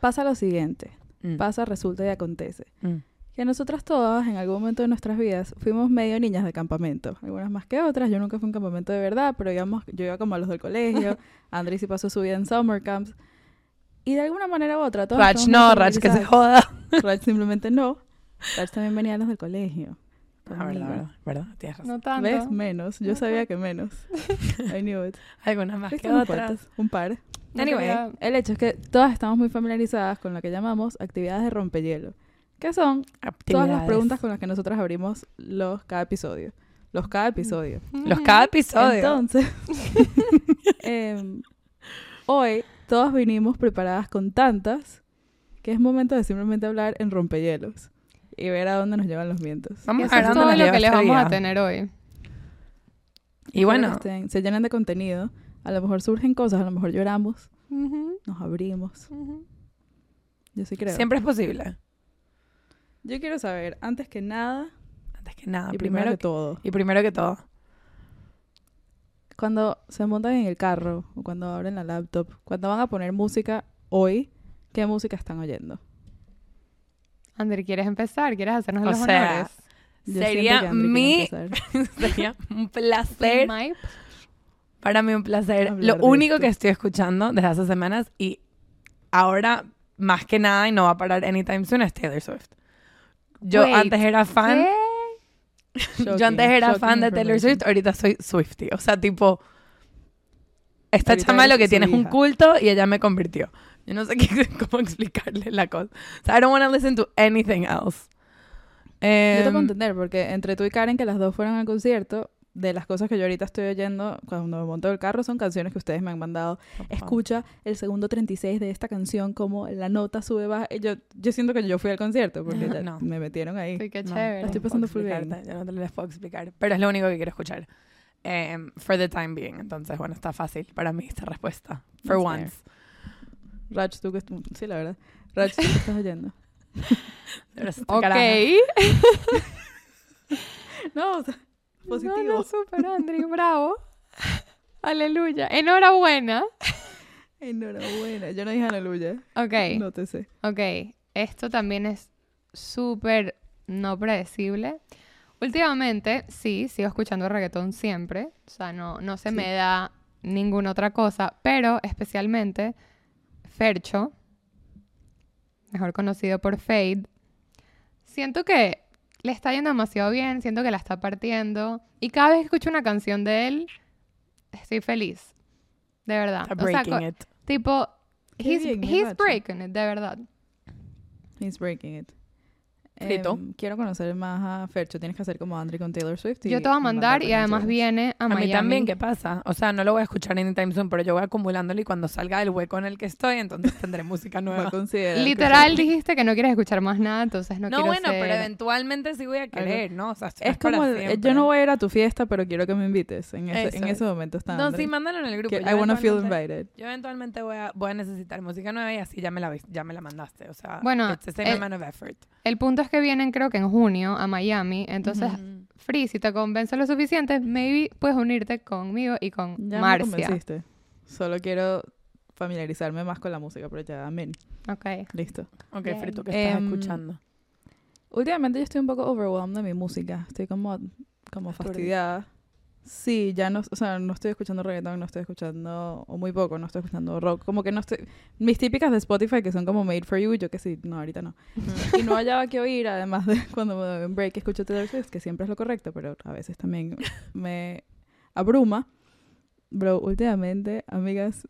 Pasa lo siguiente. Mm, Pasa, resulta y acontece. mm. Que nosotras todas, en algún momento de nuestras vidas, fuimos medio niñas de campamento. Algunas más que otras. Yo nunca fui a un campamento de verdad, pero íbamos, yo iba como a los del colegio. Andrés sí pasó su vida en summer camps. Y de alguna manera u otra, todas Rach no, Rach que se joda. Rach simplemente no. Rach también venía a los del colegio. Ah, verdad, verdad, verdad, tienes razón. No tanto. ¿Ves? Menos. Yo No sabía que menos. I knew it. Algunas más que otras. Un par. Anyway. El hecho es que todas estamos muy familiarizadas con lo que llamamos actividades de rompehielo. Que son todas las preguntas con las que nosotras abrimos los cada episodio. Los cada episodio. Los cada episodio. Entonces, em, hoy todas vinimos preparadas con tantas que es momento de simplemente hablar en rompehielos y ver a dónde nos llevan los vientos. Vamos a ver dónde todo nos lo que les vamos a tener hoy. Y bueno, estén- se llenan de contenido. A lo mejor surgen cosas, a lo mejor lloramos, nos abrimos. Yo sí creo. siempre es posible. Yo quiero saber, antes que nada, Antes que nada, y primero, primero que que, todo, y primero que todo. cuando se montan en el carro o cuando abren la laptop, cuando van a poner música hoy, ¿qué música están oyendo? Ander, ¿quieres empezar? ¿Quieres hacernos O los sea, honores? Yo Sería Andri mi-. Sería un placer, para mí un placer. Hablar Lo único esto. que estoy escuchando desde hace semanas y ahora más que nada y no va a parar anytime soon es Taylor Swift. Yo Wait, antes era fan, ¿Qué? yo Shocking, antes era shocking fan de Taylor. Swift, ahorita soy Swiftie. O sea, tipo, esta Ahorita chama lo que tiene es un culto y ella me convirtió. Yo no sé qué, cómo explicarle la cosa. O sea, I don't want to listen to anything else. Yo te puedo Em, entender, porque entre tú y Karen, que las dos fueron al concierto, de las cosas que yo ahorita estoy oyendo cuando me monto el carro son canciones que ustedes me han mandado. Escucha el segundo 36 de esta canción, como la nota sube, baja. Y Yo, yo siento que yo fui al concierto, porque No, ya no. me metieron ahí. Sí, qué No, chévere. no estoy pasando full explicarte, bien. Yo no te lo les puedo explicar. Pero es lo único que quiero escuchar. Em, for the time being. Entonces, bueno, está fácil para mí esta respuesta. For That's once. Rach, tú que... Sí, la verdad. Rach, tú que estás oyendo. Ok. No, o sea, positivo. No, no, súper, Andri, bravo. Aleluya. Enhorabuena. Enhorabuena. Yo no dije aleluya. Ok, No te sé. ok. Esto también es súper no predecible. Últimamente, sí, sigo escuchando reggaetón siempre. O sea, no, no se Sí. me da ninguna otra cosa. Pero especialmente Fercho, mejor conocido por Fade. Siento que le está yendo demasiado bien, siento que la está partiendo. Y cada vez que escucho una canción de él, estoy feliz. De verdad. Está O sea, breaking it. tipo, Qué he's, bien, he's Nacho. breaking it, de verdad. He's breaking it. Frito. Em, quiero conocer más a Fercho. Tienes que hacer como Andri con Taylor Swift. y Yo te voy a mandar y además viene a, A Miami. mí también, ¿qué pasa? O sea, no lo voy a escuchar anytime soon, pero yo voy acumulándolo y cuando salga del hueco en el que estoy, entonces tendré música Va nueva. a que Literal dijiste que no quieres escuchar más nada, entonces no, No, quiero bueno, ser- pero eventualmente sí voy a querer, ¿no? O sea, Es como, el- eh, siempre. yo no voy a ir a tu fiesta, pero quiero que me invites. En ese, en es. ese momento está No, sí, mándalo en el grupo. I wanna feel invited. Yo eventualmente voy a, voy a necesitar música nueva y así ya me la, ya me la mandaste. O sea, Bueno, it's the same eh, amount of effort. El punto es que vienen creo que en junio a Miami, entonces. Free, si te convence lo suficiente, maybe puedes unirte conmigo y con Ya me Marcia. convenciste. Solo quiero familiarizarme más con la música, pero ya, amén. Ok. Listo. Ok, Bien. Frito, ¿qué estás Em, escuchando? Últimamente yo estoy un poco overwhelmed de mi música. Estoy como, como Aturdida. fastidiada. Sí, ya no, o sea, no estoy escuchando reggaetón, no estoy escuchando, o muy poco, no estoy escuchando rock. Como que no estoy, mis típicas de Spotify que son como Made for You, yo que sí, no, ahorita no. Y no hallaba que oír, además de cuando me doy un break escucho Taylor Swift, que siempre es lo correcto, pero a veces también me abruma. Bro, últimamente, amigas,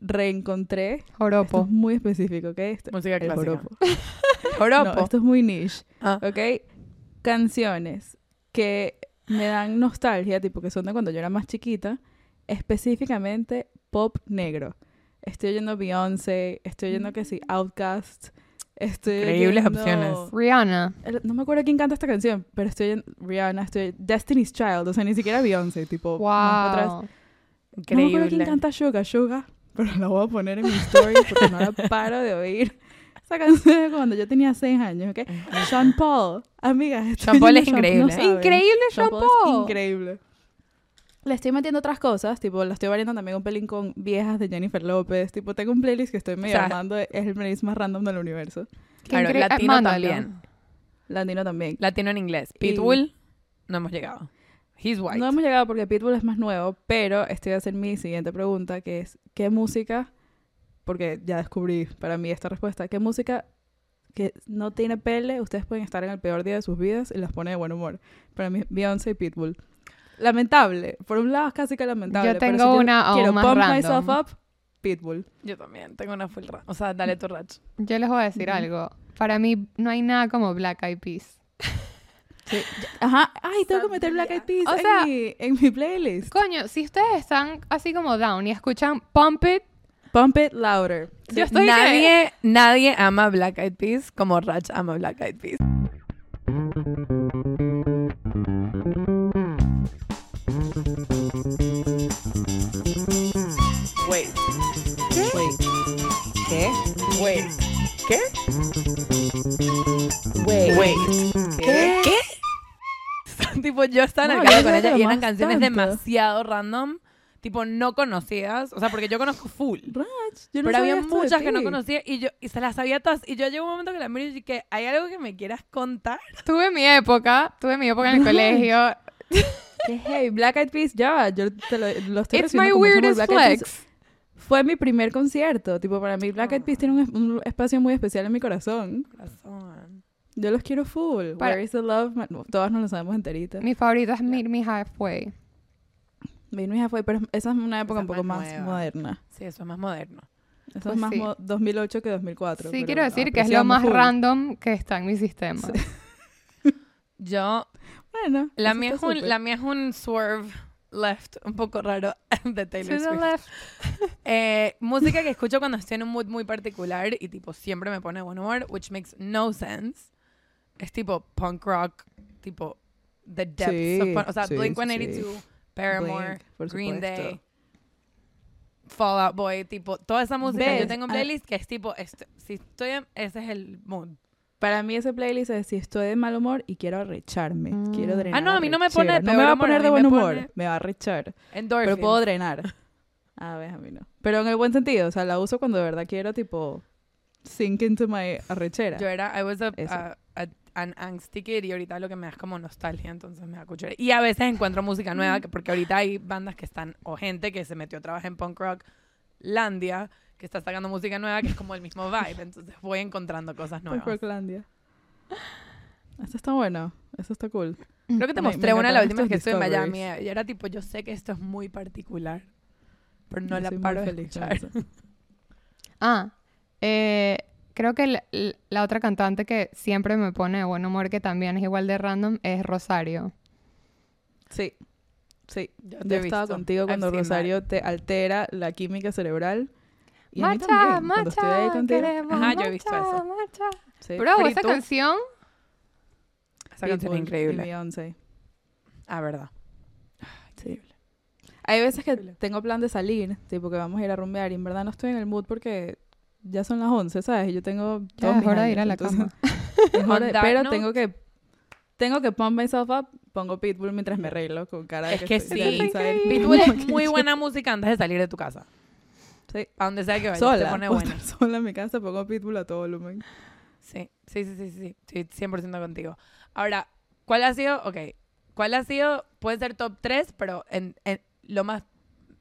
reencontré, esto Joropo. es muy específico, ¿ok? Esto- Música el clásica. joropo. Joropo. No, esto es muy niche. Ah. ¿ok? Canciones que me dan nostalgia, tipo que son de cuando yo era más chiquita, específicamente pop negro. Estoy oyendo Beyoncé, estoy oyendo que sí, Outkast, estoy Increíbles oyendo- opciones. Rihanna. El- No me acuerdo quién canta esta canción, pero estoy oyendo Rihanna, estoy Destiny's Child, o sea, ni siquiera Beyoncé, tipo más atrás. Wow. No me acuerdo Increíble. quién canta Suga, Suga, pero la voy a poner en mi story porque no la paro de oír. Esa canción de cuando yo tenía seis años, ¿ok? Sean Paul, amiga. estoy Sean Paul es increíble. no. Increíble Sean Sean Paul es increíble. le estoy metiendo otras cosas, tipo, la estoy variando también un pelín con viejas de Jennifer López, tipo, tengo un playlist que estoy medio sea, armando, es el playlist más random del universo. Claro, latino Mándalo. también. Latino también. Latino en inglés. Y- Pitbull, no hemos llegado. He's white. No hemos llegado porque Pitbull es más nuevo, pero estoy a hacer mi siguiente pregunta, que es, ¿qué música, porque ya descubrí para mí esta respuesta, qué música que no tiene pele, ustedes pueden estar en el peor día de sus vidas y las pone de buen humor? Para mí, Beyoncé y Pitbull. Lamentable. Por un lado es casi que lamentable. Yo pero tengo si yo una aún quiero más pump random. myself up, Pitbull. Yo también tengo una full O sea, dale tu rach. Yo les voy a decir Ujú. algo. Para mí no hay nada como Black Eyed Peas. Ajá. Ay, tengo que meter Black Eyed Peas O en, sea- mi, en mi playlist. Coño, si ustedes están así como down y escuchan Pump It, Pump it louder. yo estoy que- nadie, nadie ama Black Eyed Peas como Rach ama Black Eyed Peas. Wait. Wait. ¿Qué? Wait. ¿Qué? Wait. Wait. ¿Qué? ¿Qué? tipo, yo estaba en No, con ella y eran canciones tanto. demasiado random, tipo no conocidas, o sea, porque yo conozco full. Rach, yo no pero había muchas que no conocía y yo y se las sabía todas y yo llegó un momento que la miro y dije, ¿hay algo que me quieras contar? tuve mi época, tuve mi época en el colegio. Que hey, Black Eyed Peas, ya, yo te lo, lo estoy It's my weirdest Black Eyed Peas. flex. Fue mi primer concierto, tipo para mí Black Eyed Peas tiene un, un espacio muy especial en mi corazón. Corazón. Yo los quiero full. Para- Where is the love? Todas nos lo sabemos enterita. Mi favorito es Meet Me Halfway. Mi hija fue, pero esa es una época Esa un poco más más moderna. Sí, eso es más moderno. Eso Pues es más sí. mo- 2008 que 2004. Sí, pero quiero decir que es lo más full. random que está en mi sistema. Yo, Bueno, la mía, es un, la mía es un swerve left, un poco raro de To Taylor the Swift. left. Eh, música que escucho cuando estoy en un mood muy particular y tipo siempre me pone buen humor, which makes no sense. Es tipo punk rock, tipo the depths Sí, of punk- o sea, sí, Blink sí, 182, Paramore, Blink, por Green supuesto. Day, Fall Out Boy, tipo toda esa música. Yo tengo un Ah. playlist que es tipo, est- si estoy en, ese es el mood. Para mí ese playlist es si estoy de mal humor y quiero arrecharme. Mm. Quiero Ah, drenar. no, a mí no me pone de. No me va a poner de buen humor. pone- Me va a arrechar. Endorphins. Pero puedo drenar. A ver, a mí no. Pero en el buen sentido. O sea, la uso cuando de verdad quiero, tipo, sink into my arrechera. Yo era, I was a- an angsty kid y ahorita lo que me da es como nostalgia, entonces me da cuchara. Y a veces encuentro música nueva, que- porque ahorita hay bandas que están, o gente que se metió a trabajar en punk rock, Landia, que está sacando música nueva que es como el mismo vibe, entonces voy encontrando cosas nuevas. Rocklandia. Esto está bueno. Eso está cool. Creo que te mostré me una la encantaron última vez que estuve en Miami y era tipo, yo sé que esto es muy particular, pero no Yo la paro de escuchar. eso. Ah, eh, creo que la, la otra cantante que siempre me pone de buen humor, que también es igual de random, es Rosario. Sí. Sí. Yo he estaba visto. contigo cuando Rosario te altera la química cerebral. Y Marcha, también, cuando estoy ahí marcha, contigo. queremos Ajá, yo he visto marcha, eso. marcha. Sí. Bro, Free esa tú. canción, Esa canción es increíble. Beyoncé. Ah, verdad. Sí. Hay veces que Increíble. tengo plan de salir, tipo que vamos a ir a rumbear y en verdad no estoy en el mood porque ya son las 11, ¿sabes? Y yo tengo ya es hora de ir a la entonces, cama. es hora de- pero note- tengo que tengo que pump myself up, pongo Pitbull mientras me arreglo con cara de Es que estoy sí. Pitbull es muy buena música antes de salir de tu casa. Sí. A donde sea que vayas, te Sola, pone puedo buena. estar sola en mi casa, pongo Pitbull a todo volumen. Sí, sí, sí, sí, sí, sí, estoy 100% contigo. Ahora, ¿cuál ha sido, ok, cuál ha sido, puede ser top 3, pero en, en lo más,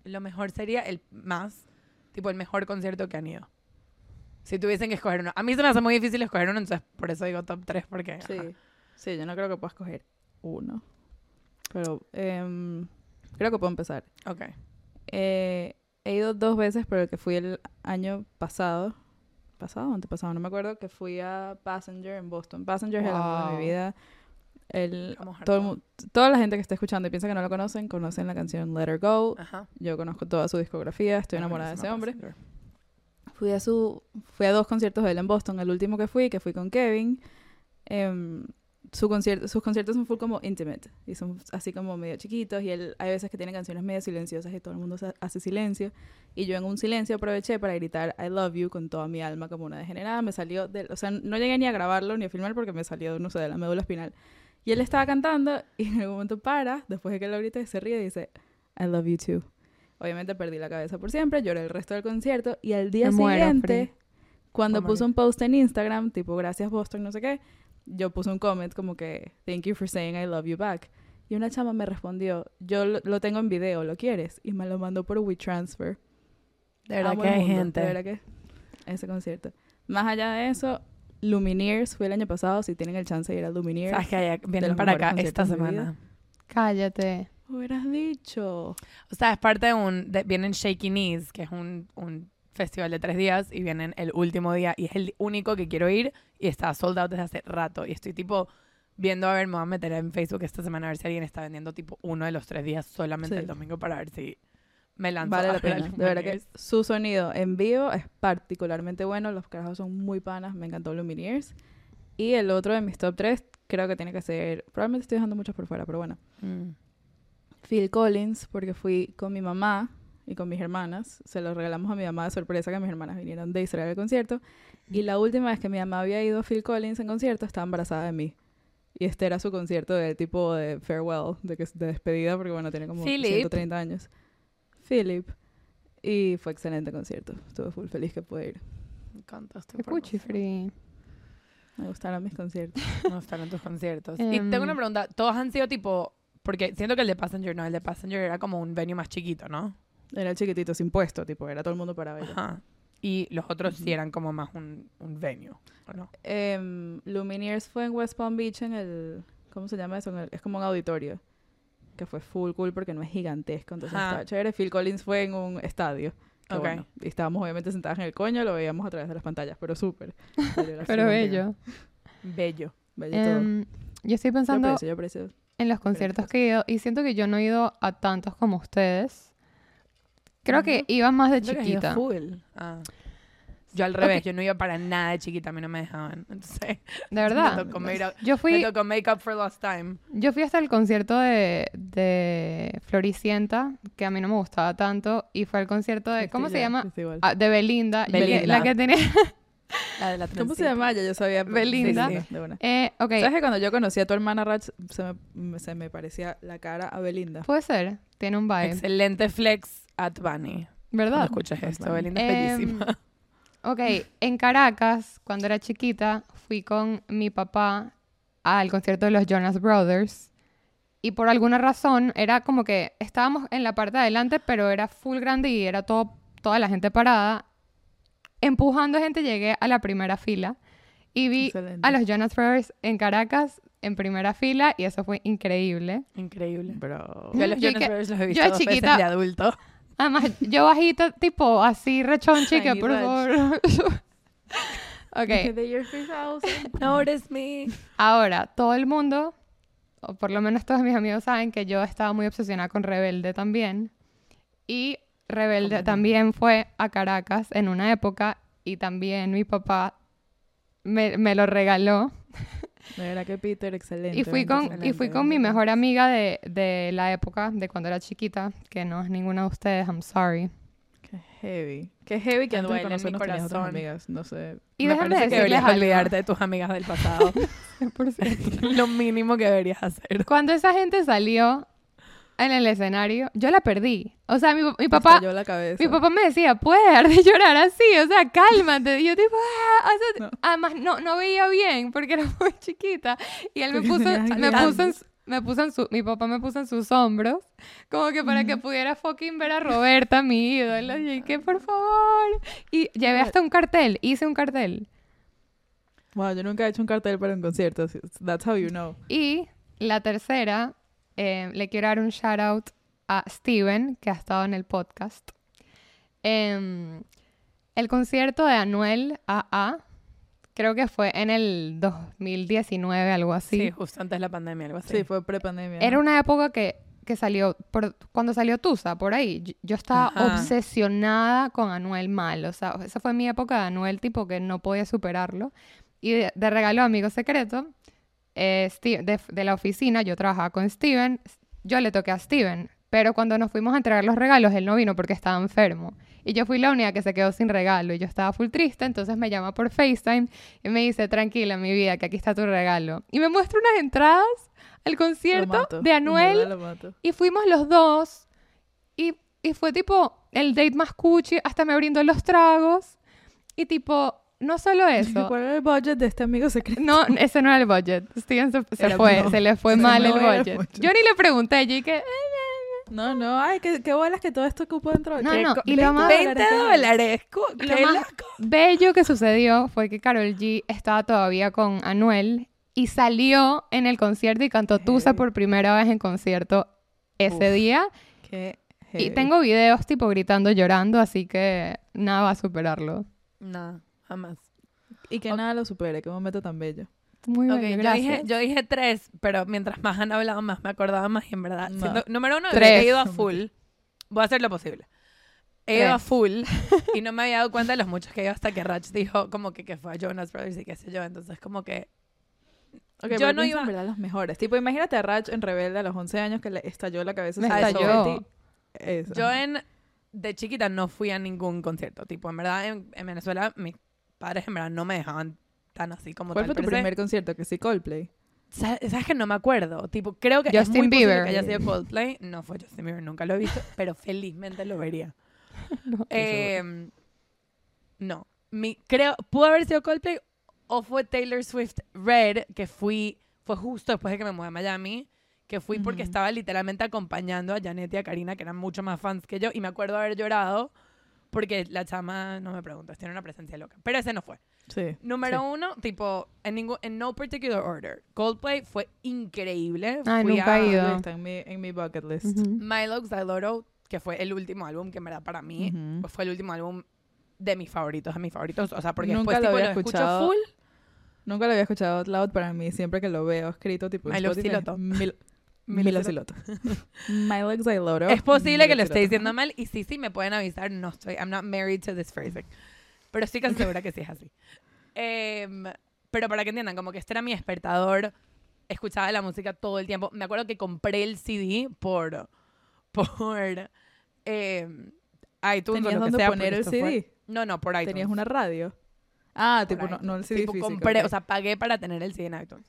lo mejor sería el más, tipo el mejor concierto que han ido? Si tuviesen que escoger uno. A mí se me hace muy difícil escoger uno, entonces por eso digo top 3, porque... Sí. ajá. Sí, yo no creo que pueda escoger uno. Pero em, creo que puedo empezar. Ok. Eh, he ido dos veces, pero el que fui el año pasado, pasado o antepasado, no me acuerdo, que fui a Passenger en Boston. Passenger es el amor de Wow. mi vida. El, todo el toda la gente que está escuchando y piensa que no lo conocen, conocen la canción Let Her Go. Ajá. Yo conozco toda su discografía, estoy enamorada de ese hombre. Passenger. Fui a su fui a dos conciertos de él en Boston, el último que fui, que fui con Kevin. em, su concierto, sus conciertos son full como intimate y son así como medio chiquitos y él hay veces que tiene canciones medio silenciosas y todo el mundo hace silencio y yo en un silencio aproveché para gritar I love you con toda mi alma como una degenerada, me salió del, o sea, no llegué ni a grabarlo ni a filmar porque me salió no sé, de la médula espinal. Y él estaba cantando y en algún momento para, después de que lo grité, se ríe y dice I love you too. Obviamente perdí la cabeza por siempre, lloré el resto del concierto y al día Me siguiente, cuando Oh, puse María. un post en Instagram, tipo gracias Boston, no sé qué, yo puse un comment como que thank you for saying I love you back. Y una chama me respondió, yo lo, lo tengo en video, ¿lo quieres? Y me lo mandó por WeTransfer. De verdad Amo que el hay mundo, gente. De verdad que ese concierto. Más allá de eso, Lumineers fue el año pasado. Si tienen el chance de ir a Lumineers. Sabes que hay- vienen para acá esta semana. Cállate. Hubieras dicho. O sea, es parte de un... de- vienen Shaky Knees, que es un, un festival de tres días, y vienen el último día, y es el único que quiero ir, y está sold out desde hace rato. Y estoy tipo viendo, a ver, me voy a meter en Facebook esta semana a ver si alguien está vendiendo tipo uno de los tres días solamente Sí. el domingo para ver si me lanzo Vale a la pena. De verdad que su sonido en vivo es particularmente bueno. Los carajos son muy panas. Me encantó Lumineers. Y el otro de mis top 3 creo que tiene que ser. Probablemente estoy dejando muchos por fuera, pero bueno. Mm. Phil Collins, porque fui con mi mamá y con mis hermanas. Se lo regalamos a mi mamá de sorpresa que mis hermanas vinieron de Israel al concierto. Y la última vez que mi mamá había ido a Phil Collins en concierto, estaba embarazada de mí. Y este era su concierto de tipo de farewell, de, que, de despedida, porque bueno, tiene como Philip. 130 años. Philip. Y fue excelente concierto. Estuve full feliz que pude ir. Me encanta información. Free. Me gustaron mis conciertos. Me gustaron tus conciertos. y Em. tengo una pregunta. ¿Todos han sido tipo...? Porque siento que el de Passenger no. El de Passenger era como un venue más chiquito, ¿no? Era chiquitito, sin puesto, tipo, era todo el mundo para verlo. Ajá. Y los otros sí eran como más un, un venue, ¿o no? Em, Lumineers fue en West Palm Beach en el... ¿Cómo se llama eso? En el- es como un auditorio. Que fue full cool porque no es gigantesco. Entonces Ajá. estaba chévere. Phil Collins fue en un estadio. que Ok. bueno, y estábamos obviamente sentadas en el coño. Lo veíamos a través de las pantallas. Pero súper. Pero bello. Bello. Bello todo. Em, yo estoy Yo pensando aprecio, yo aprecio. En los conciertos que he ido y siento que yo no he ido a tantos como ustedes. Creo que iba más de chiquita. full. Ah. Yo al revés, yo no iba para nada de chiquita, a mí no me dejaban. Entonces, De me verdad. tocó, make up, Yo me fui, tocó make up for lost time. yo fui hasta el concierto de, de Floricienta, que a mí no me gustaba tanto, y fue el concierto de, ¿cómo se llama? Ah, de Belinda. la que tenía... La de la ¿Cómo se llama? Ya yo sabía. Belinda. Sí, sí, de una. Eh, ok, ¿Sabes que cuando yo conocí a tu hermana Rach, se me, se me parecía la cara a Belinda? puede ser, tiene un vibe, Excelente flex at Bunny. Cuando ¿verdad? escuchas esto, Bunny. Belinda es Em, bellísima. Ok, en Caracas, cuando era chiquita, fui con mi papá al concierto de los Jonas Brothers. Y por alguna razón era como que estábamos en la parte de adelante, pero era full grande y era todo, toda la gente parada. Empujando gente llegué a la primera fila y vi Excelente. a los Jonas Brothers en Caracas en primera fila y eso fue increíble. Increíble. Bro. Yo a los Yo Jonas que- Brothers los he yo visto de dos veces chiquita- de adulto. Además, yo bajita, tipo así rechonchi, que por favor. ok. The year 3000. Notice me. Ahora, todo el mundo, o por lo menos todos mis amigos saben que yo estaba muy obsesionada con Rebelde también. Y Rebelde ¿Cómo también fue a Caracas en una época y también mi papá me, me lo regaló. De verdad que Peter, excelente. Y fui con, y fui con mi mejor amiga de, de la época, de cuando era chiquita, que no es ninguna de ustedes, I'm sorry. Qué heavy. Qué heavy que antes de duele en mi conocernos tenías otras corazón. amigas. No sé. Y Me déjame parece que decirles deberías algo. olvidarte de tus amigas del pasado. 100%. Lo mínimo que deberías hacer. Cuando esa gente salió en el escenario, yo la perdí. O sea, mi, mi Me papá, la cabeza. Mi papá me decía, puedes dejar de llorar así, o sea, cálmate. Y yo tipo, "Ah", o sea, No. además no, no veía bien porque era muy chiquita. Y él me puso, me puso, en, me puso en su, mi papá me puso en sus hombros, como que para que pudiera fucking ver a Roberta, mi ídolo. Y que por favor. Y llevé hasta un cartel, hice un cartel. Wow, yo nunca he hecho un cartel para un concierto. That's how you know. Y la tercera, eh, le quiero dar un shout out a Steven, que ha estado en el podcast. Em, el concierto de Anuel AA, creo que fue en el 2019, algo Sí, así. justo antes de la pandemia, algo así. Sí, fue pre-pandemia. Era una época que, que salió, por- cuando salió Tusa, por ahí, yo, yo estaba Ajá. obsesionada con Anuel mal. O sea, esa fue mi época de Anuel, tipo que no podía superarlo. Y de, de regalo a amigo secreto, eh, Steve- de, de la oficina, yo trabajaba con Steven, yo le toqué a Steven, pero cuando nos fuimos a entregar los regalos, él no vino porque estaba enfermo. Y yo fui la única que se quedó sin regalo y yo estaba full triste, entonces me llama por FaceTime y me dice, tranquila, mi vida, que aquí está tu regalo. Y me muestra unas entradas al concierto mato, de Anuel y fuimos los dos Y, y fue tipo el date más cuchi, hasta me brindó los tragos. Y tipo, no solo eso. ¿Cuál era el budget de este amigo secreto? No, ese no era el budget. Steven se, se Era- fue, no, se le fue mal no el el budget. budget. Yo ni le pregunté, yo dije, No, no, ay, qué, qué bolas que todo esto cupo dentro de No, ¿Qué no, y lo más- 20 dólares. lo qué más loco. bello que sucedió fue que Carol G estaba todavía con Anuel y salió en el concierto y cantó Tusa por primera vez en concierto ese Uf. día. Qué Y tengo videos tipo gritando, llorando, así que nada va a superarlo. No, jamás. Y que nada lo supere, qué momento tan bello. Muy Ok, bello, yo gracias. dije, yo dije tres, pero mientras más han hablado, más me acordaba más y en verdad. No. número uno, Tres. he ido a full. Voy a hacer lo posible. He ido a full y no me había dado cuenta de los muchos que he ido hasta que Rach dijo como que, que fue a Jonas Brothers y qué sé yo. Entonces como que Yo no iba- en verdad los mejores. Tipo, imagínate a Rach en Rebelde a los 11 años que le estalló la cabeza. Me estalló. Eso. yo en de chiquita no fui a ningún concierto. Tipo, en verdad en, en Venezuela mis padres en verdad no me dejaban tan así como ¿Cuál tal. fue tu primer concierto? Que sí, Coldplay. Sa- ¿Sabes que no me acuerdo? Tipo, creo que es Justin muy posible Bieber. que haya sido Coldplay. No fue Justin Bieber, nunca lo he visto, pero felizmente lo vería. No. Eh, no. Mi, creo, pudo haber sido Coldplay o fue Taylor Swift Red, que fui, fue justo después de que me mudé a Miami, que fui porque estaba literalmente acompañando a Janet y a Karina, que eran mucho más fans que yo, y me acuerdo haber llorado porque la chama, no me preguntas, tiene una presencia loca. Pero ese no fue. Sí. Número Sí. uno, tipo, en, ningún, en no particular order. Coldplay fue increíble. Ay, Fui nunca a he ido. Está en mi, en mi bucket list. Ujú. Milo Xyloro, que fue el último álbum que en verdad para mí fue el último álbum de mis favoritos, de mis favoritos. O sea, porque Nunca después lo tipo, había lo escucho escuchado. full. Nunca lo había escuchado out loud para mí. Siempre que lo veo escrito, tipo Milo Spotify, Siloto. Mil, Milo Siloto. Milo Xyloro. Es posible que lo esté diciendo mal y sí, sí, me pueden avisar. No estoy, I'm not married to this phrasing. Pero estoy casi segura que sí es así. Em, pero para que entiendan, como que este era mi despertador. Escuchaba la música todo el tiempo. Me acuerdo que compré el CD por, por em, iTunes o ¿Tenías lo que dónde sea. poner el esto fue- CD? No, no, por iTunes. ¿Tenías una radio? Ah, por tipo, no, no el CD Tipo, físico. compré, ok. o sea, pagué para tener el CD en iTunes.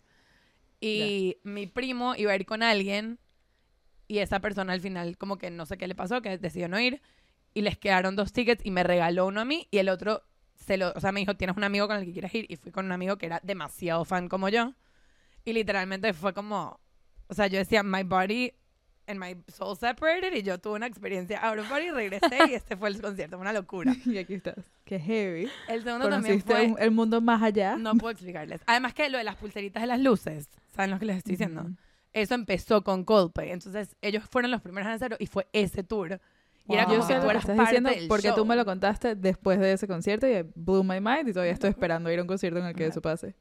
Y mi primo iba a ir con alguien y esa persona al final como que no sé qué le pasó, que decidió no ir y les quedaron dos tickets y me regaló uno a mí y el otro se lo, o sea, me dijo, "¿Tienes un amigo con el que quieres ir?" y fui con un amigo que era demasiado fan como yo y literalmente fue como, o sea, yo decía, "My body and my soul separated" y yo tuve una experiencia out of body, regresé y este fue el concierto, una locura. y aquí estás. Qué heavy. El segundo también fue un- el mundo más allá. no puedo explicarles. Además que lo de las pulseritas de las luces, ¿saben lo que les estoy diciendo? Eso empezó con Coldplay. Entonces, ellos fueron los primeros en hacerlo y fue ese tour. Y era Yo como que tú eras estás parte diciendo del porque tú show. me lo contaste después de ese concierto y blew my mind y todavía estoy esperando ir a un concierto en el que Ajá. eso pase.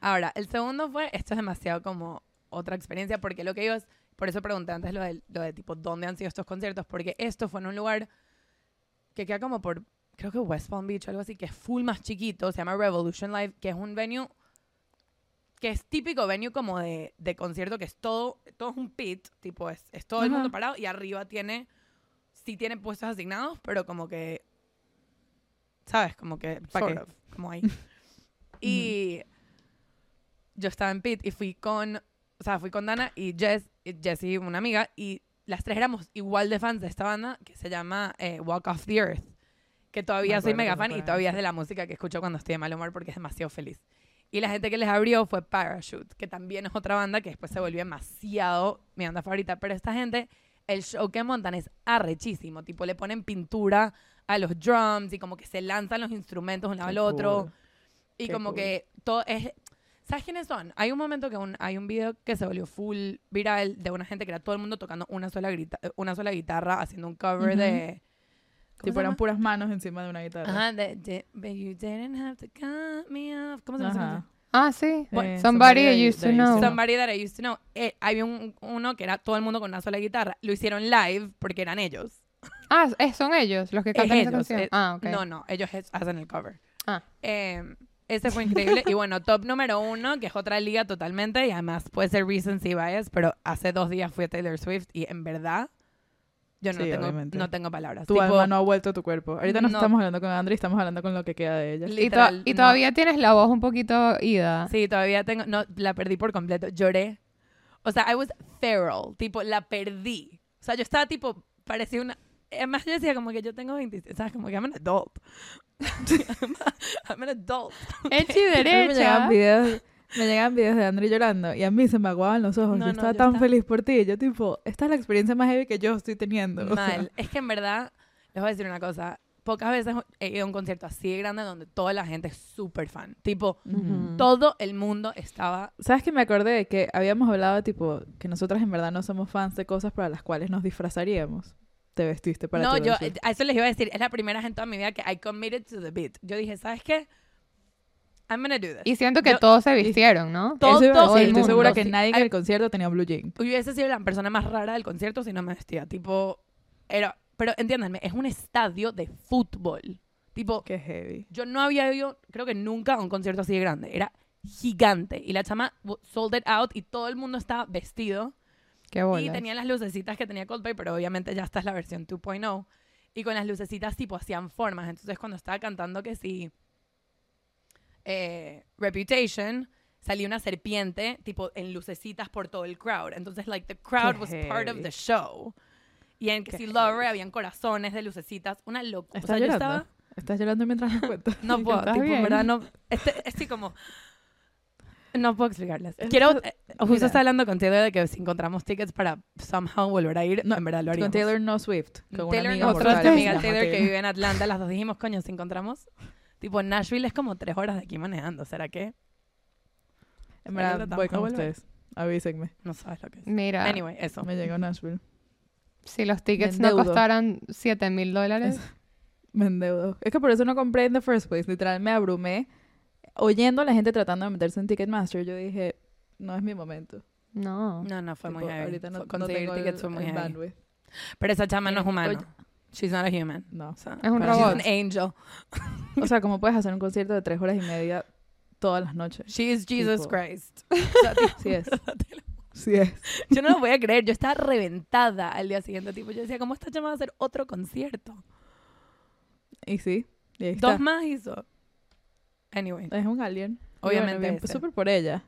Ahora, el segundo fue, esto es demasiado como otra experiencia, porque lo que iba es, por eso pregunté antes lo de, lo de tipo, ¿dónde han sido estos conciertos? Porque esto fue en un lugar que queda como por, creo que West Palm Beach o algo así, que es full más chiquito, se llama Revolution Live, que es un venue que es típico venue como de, de concierto, que es todo, todo es un pit, tipo, es, es todo el mundo parado y arriba tiene, sí tiene puestos asignados, pero como que, ¿sabes? Como que, ¿Pa sort qué? of, como ahí. y yo estaba en pit y fui con, o sea, fui con Dana y Jess, y Jessie, una amiga, y las tres éramos igual de fans de esta banda que se llama eh, Walk Off the Earth, que todavía Me soy mega que fan y todavía es de la música que escucho cuando estoy de mal humor porque es demasiado feliz. Y la gente que les abrió fue Parachute, que también es otra banda que después se volvió demasiado mi banda favorita. Pero esta gente, el show que montan es arrechísimo. Tipo, le ponen pintura a los drums y como que se lanzan los instrumentos uno Qué al otro. cool. Y Qué como cool. que todo es... ¿Sabes quiénes son? Hay un momento que un- hay un video que se volvió full viral de una gente que era todo el mundo tocando una sola, grita- una sola guitarra, haciendo un cover de... ¿cómo Tipo, eran puras manos encima de una guitarra. Ajá, de, de- But you didn't have to cut me off. ¿Cómo se llama? Ah, sí. Eh, Somebody I that used to know. Somebody that I used to know. Eh, había un, uno que era todo el mundo con una sola guitarra. Lo hicieron live porque eran ellos. Ah, es- son ellos los que Es cantan esa ellos. canción. eh, ah, ok. No, no, ellos es- hacen el cover. Ah. Eh, ese fue increíble. y bueno, top número uno, que es otra liga totalmente. Y además puede ser recency bias, pero hace dos días fui a Taylor Swift y en verdad yo no, Sí, tengo, obviamente. no tengo palabras. Tu Tipo, alma no ha vuelto a tu cuerpo. Ahorita no, no. estamos hablando con Andrea, estamos hablando con lo que queda de ella. Li- y, to- literal, y no. todavía tienes la voz un poquito ida. Sí, todavía tengo. No, la perdí por completo. Lloré. O sea, I was feral. Tipo, la perdí. O sea, yo estaba tipo. Parecía una. además yo decía como que yo tengo 26, ¿sabes? Como que I'm an adult. I'm an adult. Hecha y A mí me derecha. videos, me llegaban videos de Andri llorando y a mí se me aguaban los ojos. No, yo no, estaba yo tan estaba- feliz por ti. Yo tipo, esta es la experiencia más heavy que yo estoy teniendo. Mal. Es que en verdad, les voy a decir una cosa. Pocas veces he ido a un concierto así de grande donde toda la gente es súper fan. Tipo, Ujú. todo el mundo estaba... ¿Sabes que me acordé de que habíamos hablado, tipo, que nosotras en verdad no somos fans de cosas para las cuales nos disfrazaríamos? Te vestiste para no, yo a eso les iba a decir. Es la primera vez en toda mi vida que I committed to the beat. Yo dije, ¿sabes qué? I'm gonna do this. Y siento que Yo- todos se vistieron, ¿no? todo a decir, el estoy mundo, segura que sí. nadie en el concierto tenía blue jean. Hubiese sido la persona más rara del concierto si no me vestía. Tipo, era... Pero entiéndanme, es un estadio de fútbol. Tipo, Qué heavy. yo no había ido, creo que nunca, a un concierto así de grande. Era gigante. Y la chama sold it out y todo el mundo estaba vestido. Qué Y bolas. tenía las lucecitas que tenía Coldplay, pero obviamente ya esta es la versión 2.0. Y con las lucecitas tipo hacían formas. Entonces cuando estaba cantando que sí, eh, Reputation, salía una serpiente tipo en lucecitas por todo el crowd. Entonces like the crowd Qué was part of heavy. the show. Y en que heavy. Lover habían corazones de lucecitas. Una locura. O ¿Estás sea, yo llorando? estaba... ¿Estás llorando mientras me cuentas? No puedo, tipo, en verdad no. Este, estoy como. No puedo explicarles. Quiero. eh, justo mira. hablando con Taylor de que si encontramos tickets para somehow volver a ir, No, en verdad lo haríamos. Con Taylor no Swift. Con Taylor, una amiga tu que amiga Taylor que vive en Atlanta, las dos dijimos, coño, si encontramos. Tipo, Nashville es como tres horas de aquí manejando. ¿Será que? En verdad, voy con ustedes. Avísenme. No sabes lo que es. Mira, Anyway, eso. Me llegó Nashville. si los tickets no costaran 7 mil dólares, Me endeudo. Es que por eso no compré en the first place. Literal, me abrumé. Oyendo a la gente tratando de meterse en Ticketmaster, yo dije, no es mi momento. no. No, no, fue muy Tipo, heavy. Ahorita no, no conseguir tengo el- tickets fue muy el heavy. bandwidth. Pero esa chama no es humana. She's not a human. No. O sea, Es un she's robot. an angel. O sea, ¿cómo puedes hacer un concierto de tres horas y media todas las noches? She is Jesus Tipo- Christ. O sea, tipo, Sí es. Sí es. Yo no lo voy a creer, yo estaba reventada al día siguiente, tipo, yo decía, ¿cómo esta chama va a hacer otro concierto? Y sí. Y ahí está. Dos más hizo. Anyway, Es un alien. Y Obviamente Bueno, bien, súper por ella.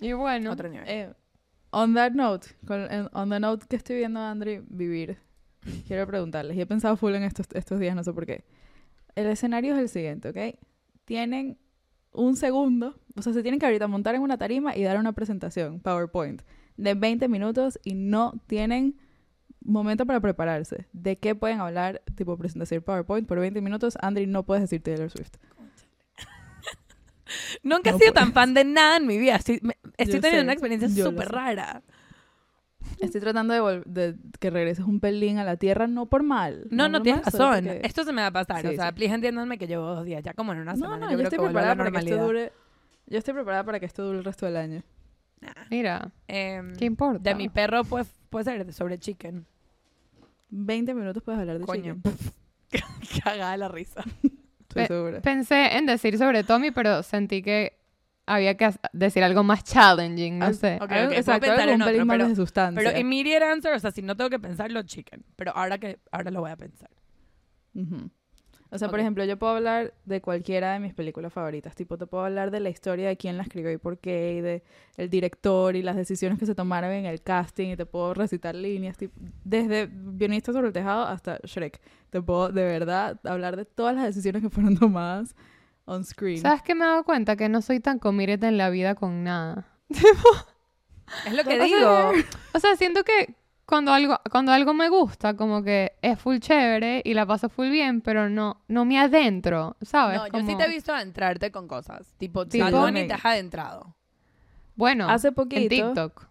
Y bueno, otro nivel. Eh, on that note, con- en- on the note que estoy viendo a Andri vivir, quiero preguntarles, y he pensado full en estos, estos días, no sé por qué. El escenario es el siguiente, ¿ok? Tienen un segundo, o sea, se tienen que ahorita montar en una tarima y dar una presentación, PowerPoint, de 20 minutos y no tienen momento para prepararse. ¿De qué pueden hablar, tipo presentación PowerPoint por 20 minutos? Andri, no puedes decir Taylor Swift. Nunca he sido puedes. tan fan de nada en mi vida. Estoy, me- estoy Yo teniendo sé, una experiencia súper rara. Estoy tratando de, de que regreses un pelín a la tierra, no por mal. No, no por tienes razón. porque- Esto se me va a pasar. o Sí, sea, sí. please entiéndanme que llevo dos días. Ya como en una No, semana. no, yo yo, creo estoy preparada para que esto dure. Yo estoy preparada para que esto dure el resto del año. Nah. mira, Em, ¿qué importa? de mi perro puede, puede ser sobre chicken. 20 minutos puedes hablar de Coño. chicken. Cagada la risa. Estoy Pe- segura. Pensé en decir sobre Tommy, pero sentí que había que decir algo más challenging, no Al- sé. Ok, Algo- ok, exacto, pensar algo en un otro, más pero- de sustancia. Pero immediate answer, o sea, si no tengo que pensarlo, chicken. Pero ahora que ahora lo voy a pensar. Ujú. O sea, por Ok. ejemplo, yo puedo hablar de cualquiera de mis películas favoritas. Tipo, te puedo hablar de la historia de quién la escribió y por qué, y de el director y las decisiones que se tomaron en el casting. Y te puedo recitar líneas, tipo, desde Guionista sobre el tejado hasta Shrek. Te puedo, de verdad, hablar de todas las decisiones que fueron tomadas on screen. ¿Sabes qué me he dado cuenta? Que no soy tan committed en la vida con nada. Es lo que O sea, digo. O sea, siento que cuando algo, cuando algo me gusta, como que es full chévere y la paso full bien, pero no, no me adentro, ¿sabes? No, yo sí Como- te he visto adentrarte con cosas. Tipo, Tipo- Bad Bunny te has adentrado. Bueno, Hace poquito... en TikTok.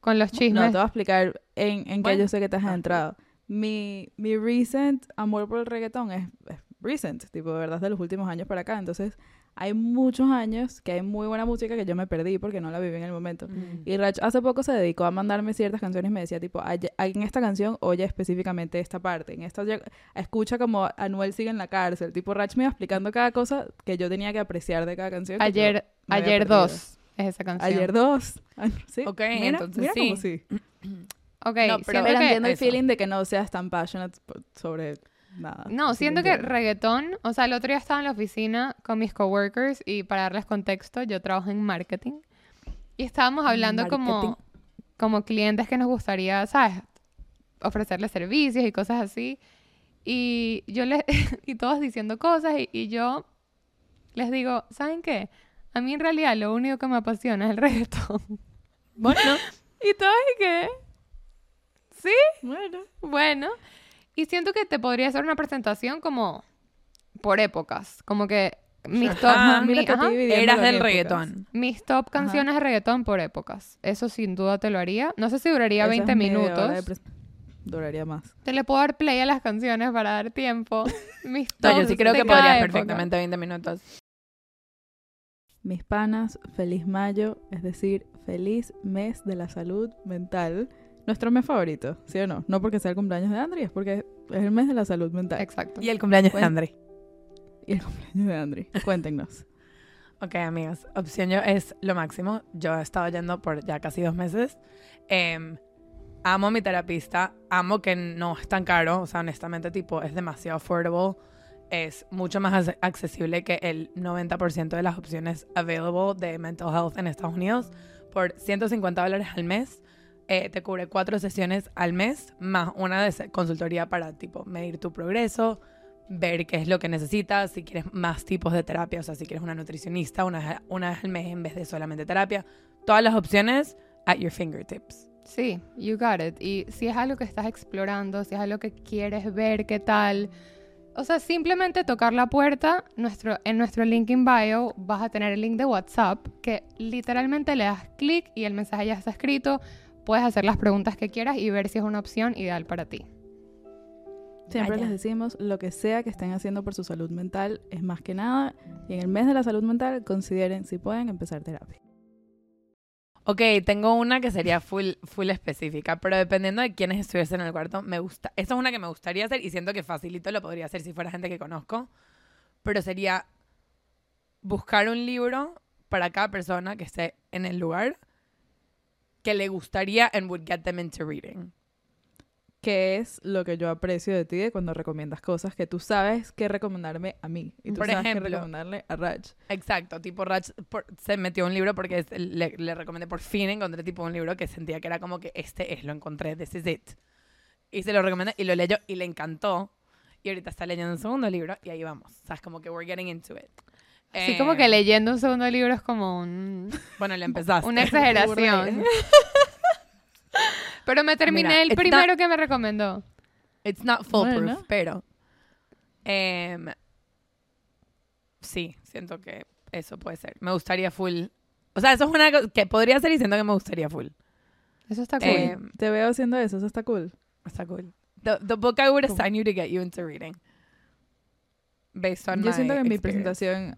Con los No, chismes. te voy a explicar en, en Bueno. que yo sé que te has Ah. entrado. Mi, mi recent amor por el reggaetón es, es recent, tipo, de verdad, de los últimos años para acá. Entonces, hay muchos años que hay muy buena música que yo me perdí porque no la viví en el momento. Mm. Y Rach hace poco se dedicó a mandarme ciertas canciones y me decía, tipo, "Ay- en esta canción oye específicamente esta parte, en esta escucha como Anuel sigue en la cárcel. Tipo, Rach me iba explicando cada cosa que yo tenía que apreciar de cada canción. Ayer, ayer dos es esa canción. Ayer dos. Sí. Ok, mira, entonces mira sí. como sí. Ok, No, pero- Pero entiendo el feeling de que no seas tan passionate sobre nada. No, siento que reggaetón, o sea, el otro día estaba en la oficina con mis coworkers y para darles contexto, yo trabajo en marketing y estábamos hablando Marketing. como, como clientes que nos gustaría, ¿sabes? Ofrecerles servicios y cosas así. Y yo les, y todos diciendo cosas y, y yo les digo, ¿saben qué? A mí en realidad lo único que me apasiona es el reggaetón. Bueno, Y todos y que, sí, Bueno. bueno. Y siento que te podría hacer una presentación como por épocas, como que mis top, Ajá, mi- ajá, eras del reggaetón. mis top canciones de reggaetón por épocas. Eso sin duda te lo haría. No sé si duraría Esa 20 es media hora minutos. Duraría más. Te le puedo dar play a las canciones para dar tiempo. Mis No, yo sí creo de que podrías época. perfectamente 20 minutos. Mis panas, feliz mayo, es decir, feliz mes de la salud mental. Nuestro mes favorito, ¿sí o no? No porque sea el cumpleaños de Andri, es porque es el mes de la salud mental. Exacto. Y el cumpleaños de André. Y el cumpleaños de Andri. Cuéntenos. Ok, amigos. Opción yo es lo máximo. Yo he estado yendo por ya casi dos meses. Em, amo a mi terapista. Amo que no es tan caro. O sea, honestamente, tipo, es demasiado affordable. Es mucho más ac- accesible que el 90% de las opciones available de mental health en Estados Unidos. Por 150 dólares al mes, eh, te cubre cuatro sesiones al mes, más una de consultoría para, tipo, medir tu progreso, ver qué es lo que necesitas, si quieres más tipos de terapia, o sea, si quieres una nutricionista una, una vez al mes en vez de solamente terapia. Todas las opciones at your fingertips. Sí, you got it. Y si es algo que estás explorando, si es algo que quieres ver qué tal, o sea, simplemente tocar la puerta, nuestro, en nuestro link in bio vas a tener el link de WhatsApp, que literalmente le das clic y el mensaje ya está escrito, puedes hacer las preguntas que quieras y ver si es una opción ideal para ti. Siempre Vaya. les decimos, lo que sea que estén haciendo por su salud mental es más que nada. Y en el mes de la salud mental, consideren si pueden empezar terapia. Ok, tengo una que sería full, full específica, pero dependiendo de quiénes estuviesen en el cuarto, me gusta. Esta es una que me gustaría hacer y siento que facilito lo podría hacer si fuera gente que conozco. Pero sería buscar un libro para cada persona que esté en el lugar que le gustaría and would get them into reading. Que es lo que yo aprecio de ti de cuando recomiendas cosas que tú sabes que recomendarme a mí. Y tú Por sabes ejemplo. que recomendarle a Raj. Exacto, tipo Rach por- se metió un libro porque es- le, le recomendé por fin, encontré tipo un libro que sentía que era como que este es, lo encontré, this is it. Y se lo recomendé y lo leyó y le encantó. Y ahorita está leyendo un segundo libro y ahí vamos. O sea, es como que we're getting into it. Así como que Eh, leyendo un segundo libro es como un- Bueno, le empezaste. una exageración. Pero me terminé Mira, el it's not- primero que me recomendó. It's not foolproof, Bueno. pero... em, sí, siento que eso puede ser. Me gustaría full... O sea, eso es una cosa que podría ser y siento que me gustaría full. Eso está cool. Eh, Te veo haciendo eso, eso está cool. Está cool. The, the book I would assign you to get you into reading. Based on Yo my siento que mi presentación,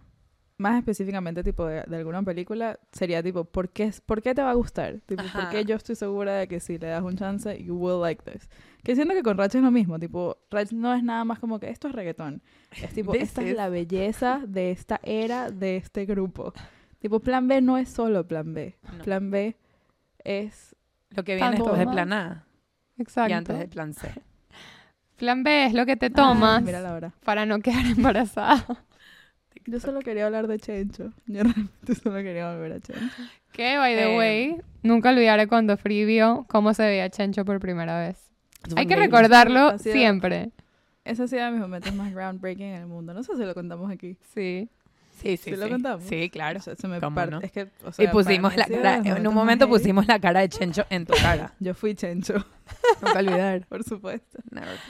más específicamente tipo de, de alguna película, sería tipo, ¿por qué, ¿por qué te va a gustar? Tipo, ¿por qué yo estoy segura de que si le das un chance, you will like this? Que siento que con Rach es lo mismo, tipo, Rach no es nada más como que esto es reggaetón. Es tipo, esta is- es la belleza de esta era, de este grupo. Tipo, plan B no es solo plan B. No. Plan B es... Lo que viene después del más. plan A Exacto. y antes del plan C. Plan B es lo que te Ah, tomas mira la hora. para no quedar embarazada. Yo solo quería hablar de Chencho. Yo realmente solo quería volver a Chencho. Que, by the Eh, way, nunca olvidaré cuando Free vio cómo se veía Chencho por primera vez. Hay que recordarlo sido- siempre. Ese ha sido de mis momentos más groundbreaking en el mundo. No sé si lo contamos aquí. Sí. Sí, sí, ¿Sí lo sí. contamos? Sí, claro. O sea, se me ¿Cómo parte- no? Es que, o y sea, pusimos la cara, en un momento pusimos la cara de Chencho en tu cara. Yo fui Chencho, Nunca olvidar. por supuesto.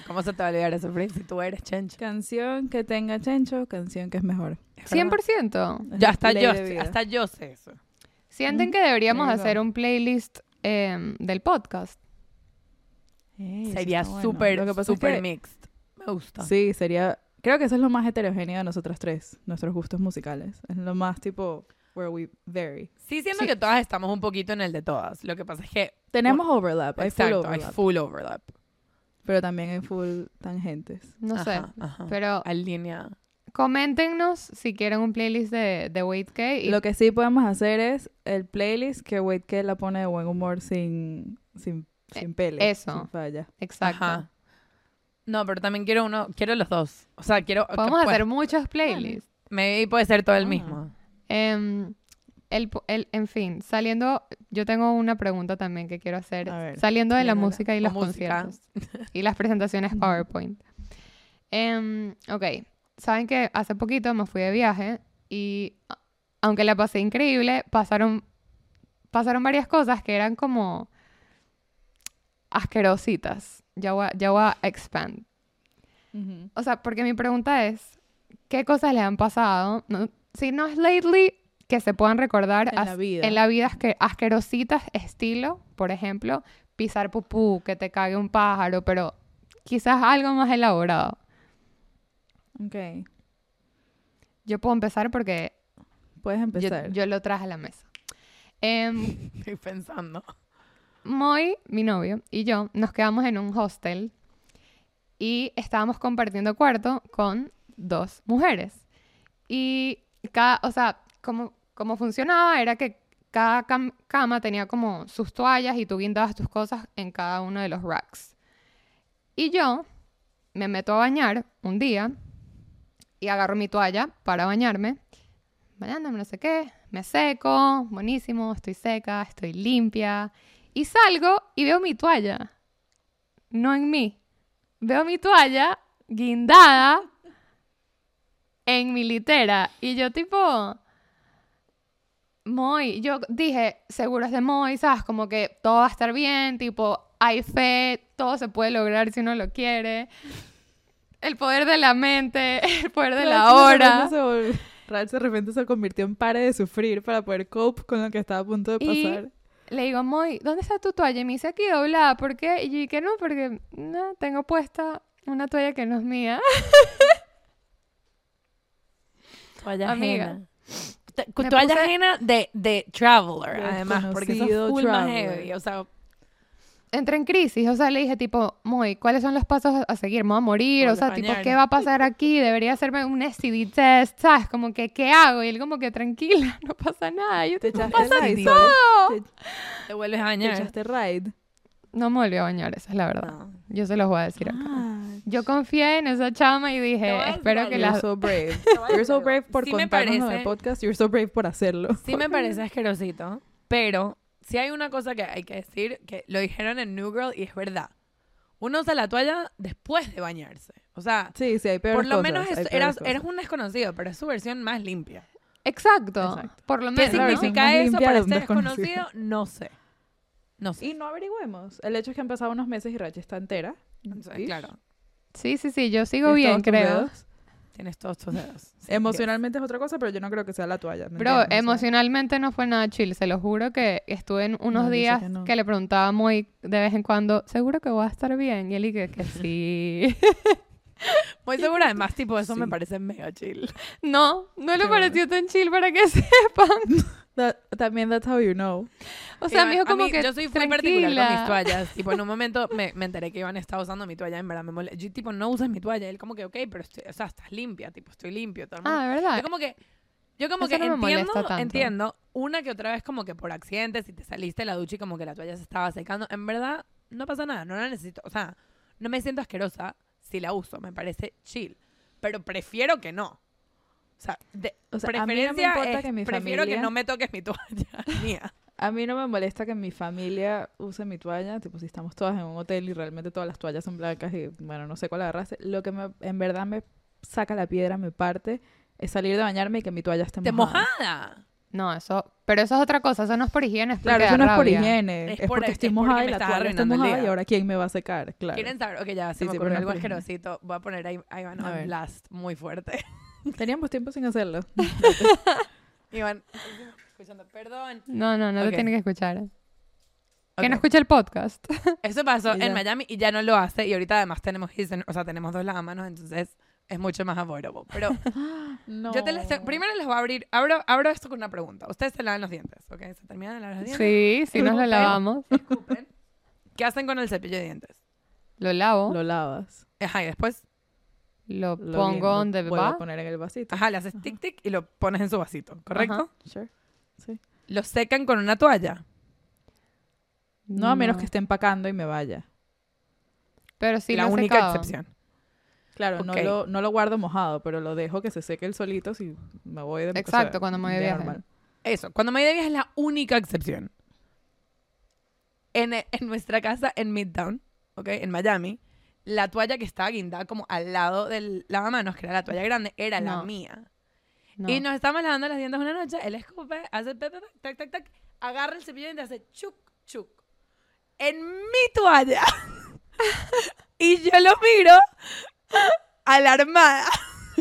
¿Cómo se te va a olvidar eso, Free? Si tú eres Chencho. Canción que tenga Chencho, canción que es mejor. Es verdad. 100%. Es Ya hasta yo, hasta yo sé eso. ¿Sienten Mm, que deberíamos hacer un playlist em, del podcast? Sería está bueno. súper, es súper que- mixed. Me gusta. Sí, sería... Creo que eso es lo más heterogéneo de nosotras tres, nuestros gustos musicales. Es lo más tipo where we vary. Sí, siento Sí. que todas estamos un poquito en el de todas. Lo que pasa es que... Tenemos overlap, hay full Exacto, hay overlap. full overlap. pero también hay full tangentes. No sé. Ajá. Pero Alinea. coméntenos si quieren un playlist de, de Wait K. Y Lo que sí podemos hacer es el playlist que Wade que la pone de buen humor sin, sin, sin pele. Eh, eso. Sin falla. Exacto. Ajá. No, pero también quiero uno, quiero los dos. O sea, quiero... Podemos hacer muchos playlists. Maybe puede ser todo el Ah. mismo. Em, el, el- en fin, saliendo, yo tengo una pregunta también que quiero hacer. A ver, saliendo de la tírala. música y O los música. conciertos y las presentaciones. PowerPoint. Em, ok, saben que hace poquito me fui de viaje y a- aunque la pasé increíble, pasaron, pasaron varias cosas que eran como asquerositas. Ya voy, a- ya voy a expand. O sea, porque mi pregunta es, ¿qué cosas le han pasado? No- si no es lately, que se puedan recordar En la vida. en la vida asque- asquerositas estilo, por ejemplo, pisar pupú, que te cague un pájaro, pero quizás algo más elaborado. Ok. Yo puedo empezar porque Puedes empezar. yo lo traje a la mesa. Em, Estoy pensando. Moy, mi novio, y yo nos quedamos en un hostel y estábamos compartiendo cuarto con dos mujeres. Y cada, o sea, como, como funcionaba era que cada cam- cama tenía como sus toallas y tú guindabas tus cosas en cada uno de los racks. Y yo me meto a bañar un día y agarro mi toalla para bañarme, bañándome, no sé qué, me seco, buenísimo, estoy seca, estoy limpia. Y salgo y veo mi toalla. No en mí. Veo mi toalla guindada en mi litera. Y yo tipo... Moy, yo dije, seguro es de Moy, ¿sabes? Como que todo va a estar bien, tipo, hay fe, todo se puede lograr si uno lo quiere. El poder de la mente, el poder de la de hora. repente se vol- Rach de repente se convirtió en pare de sufrir para poder cope con lo que estaba a punto de Y- pasar. Le digo, Moy, ¿dónde está tu toalla? Y me dice, aquí doblada. ¿Por qué? Y yo dije, no, porque no, tengo puesta una toalla que no es mía. Toalla Amiga. ajena. Toalla puse- ajena de, de traveler, De además, porque eso es full más heavy. O sea, Entré en crisis, o sea, le dije tipo, Moy, ¿cuáles son los pasos a- seguir? ¿Me voy a morir? O sea, de tipo. ¿qué va a pasar aquí? Debería hacerme un STD test, ¿sabes? Como que, ¿qué hago? Y él como que, tranquila, no pasa nada. Y yo, Te no echaste pasa ride. todo. Te, te vuelves a te bañar. echaste ride. No me volví a bañar, esa es la verdad. No. Yo se los voy a decir acá. Ah, Yo confié en esa chama y Te dije, espero que algo. You're so brave. You're so brave por Sí me contarnos en el podcast. You're so brave por hacerlo. Sí me parece asquerosito, pero si hay una cosa que hay que decir, que lo dijeron en New Girl y es verdad. Uno usa la toalla después de bañarse. O sea, Sí, sí, hay peores por lo cosas, menos es- eras, un desconocido, pero es su versión más limpia. Exacto, Exacto. por lo ¿Qué menos. versión significa eso para un este desconocido. desconocido? No sé. No sé. Y no averigüemos. El hecho es que han pasado unos meses y Rach está entera. ¿sí? Claro, Sí, sí, sí, yo sigo bien, creo. dedos. Tienes todos tus dedos. Sí, Emocionalmente es otra cosa, pero yo no creo que sea la toalla. ¿me Bro, entiendes? O sea, emocionalmente no fue nada chill, se lo juro que estuve en unos No, días que no. que le preguntaba muy de vez en cuando, seguro que voy a estar bien. Y él dije que sí. Muy segura, además, tipo, eso me Sí. parece mega chill. no, no le pareció tan chill para que sepan. that- también that's how you know. O sea, me dijo como a mí, que yo soy muy particular con mis toallas. Tipo, en un momento me, me enteré que Iván estaba usando mi toalla, en verdad me molesta. Yo, tipo, no usas mi toalla. Él como que, ok, pero estoy, o sea, estás limpia, tipo, estoy limpio. Todo el mundo- Ah, de verdad. Yo como que, yo como Eso que no me entiendo, entiendo, una que otra vez como que por accidente, si te saliste de la ducha y como que la toalla se estaba secando, en verdad no pasa nada, no la necesito, o sea, no me siento asquerosa si la uso, me parece chill, pero prefiero que no. O sea, de, O sea, a mí no me preferencia importa es, que mi prefiero que familia- no me toques mi toalla mía. A mí no me molesta que mi familia use mi toalla, tipo si estamos todas en un hotel y realmente todas las toallas son blancas y bueno, no sé cuál agarraste. Lo que me, en verdad me saca la piedra, me parte, es salir de bañarme y que mi toalla esté ¡Te mojada. No, eso, pero eso es otra cosa, eso no es por higiene, es Claro, eso no es por higiene, Es es, por- porque es estoy mojada y la toalla está mojada y ahora quién me va a secar, claro. ¿Quieren saber? Ok, ya, se Sí, me sí, ocurrió algo asquerosito. Voy a poner ahí, ahí van A a ver. blast muy fuerte. Teníamos tiempo sin hacerlo. Iván, escuchando, perdón. No, no, no Ok. lo tiene que escuchar. Ok. Que no escuche el podcast. Eso pasó en. Miami y ya no lo hace. Y ahorita además tenemos o sea, tenemos dos lavamanos, entonces es mucho más avoidable. Pero No. yo te les primero les voy a abrir, abro, abro esto con una pregunta. Ustedes se lavan los dientes, ¿ok? Se terminan de lavar los dientes. Sí, sí nos lo lavamos. escupen. ¿Qué hacen con el cepillo de dientes? Lo lavo, Lo lavas. Ajá, y después, lo, Lo pongo donde va. a poner en el vasito. ajá, le haces tic tic y lo pones en su vasito, ¿correcto? Ajá. Sure. Sí. Lo secan con una toalla. No, a menos que esté empacando y me vaya. Pero sí la lo única secado. excepción. Claro, no, lo, no lo guardo mojado, pero lo dejo que se seque el solito si me voy de o sea, Exacto, cuando me voy de viaje. normal. Eso, cuando me viaje es la única excepción. En, en nuestra casa en Midtown, ¿ok? En Miami, la toalla que estaba guindada como al lado del lavamanos, que era la toalla grande, era la mía. No. Y nos estábamos lavando las dientes una noche, él escupe, hace pe, pe, pe, tac, tac, tac, agarra el cepillo de dientes, hace chuc, chuc. En mi toalla. y yo lo miro alarmada.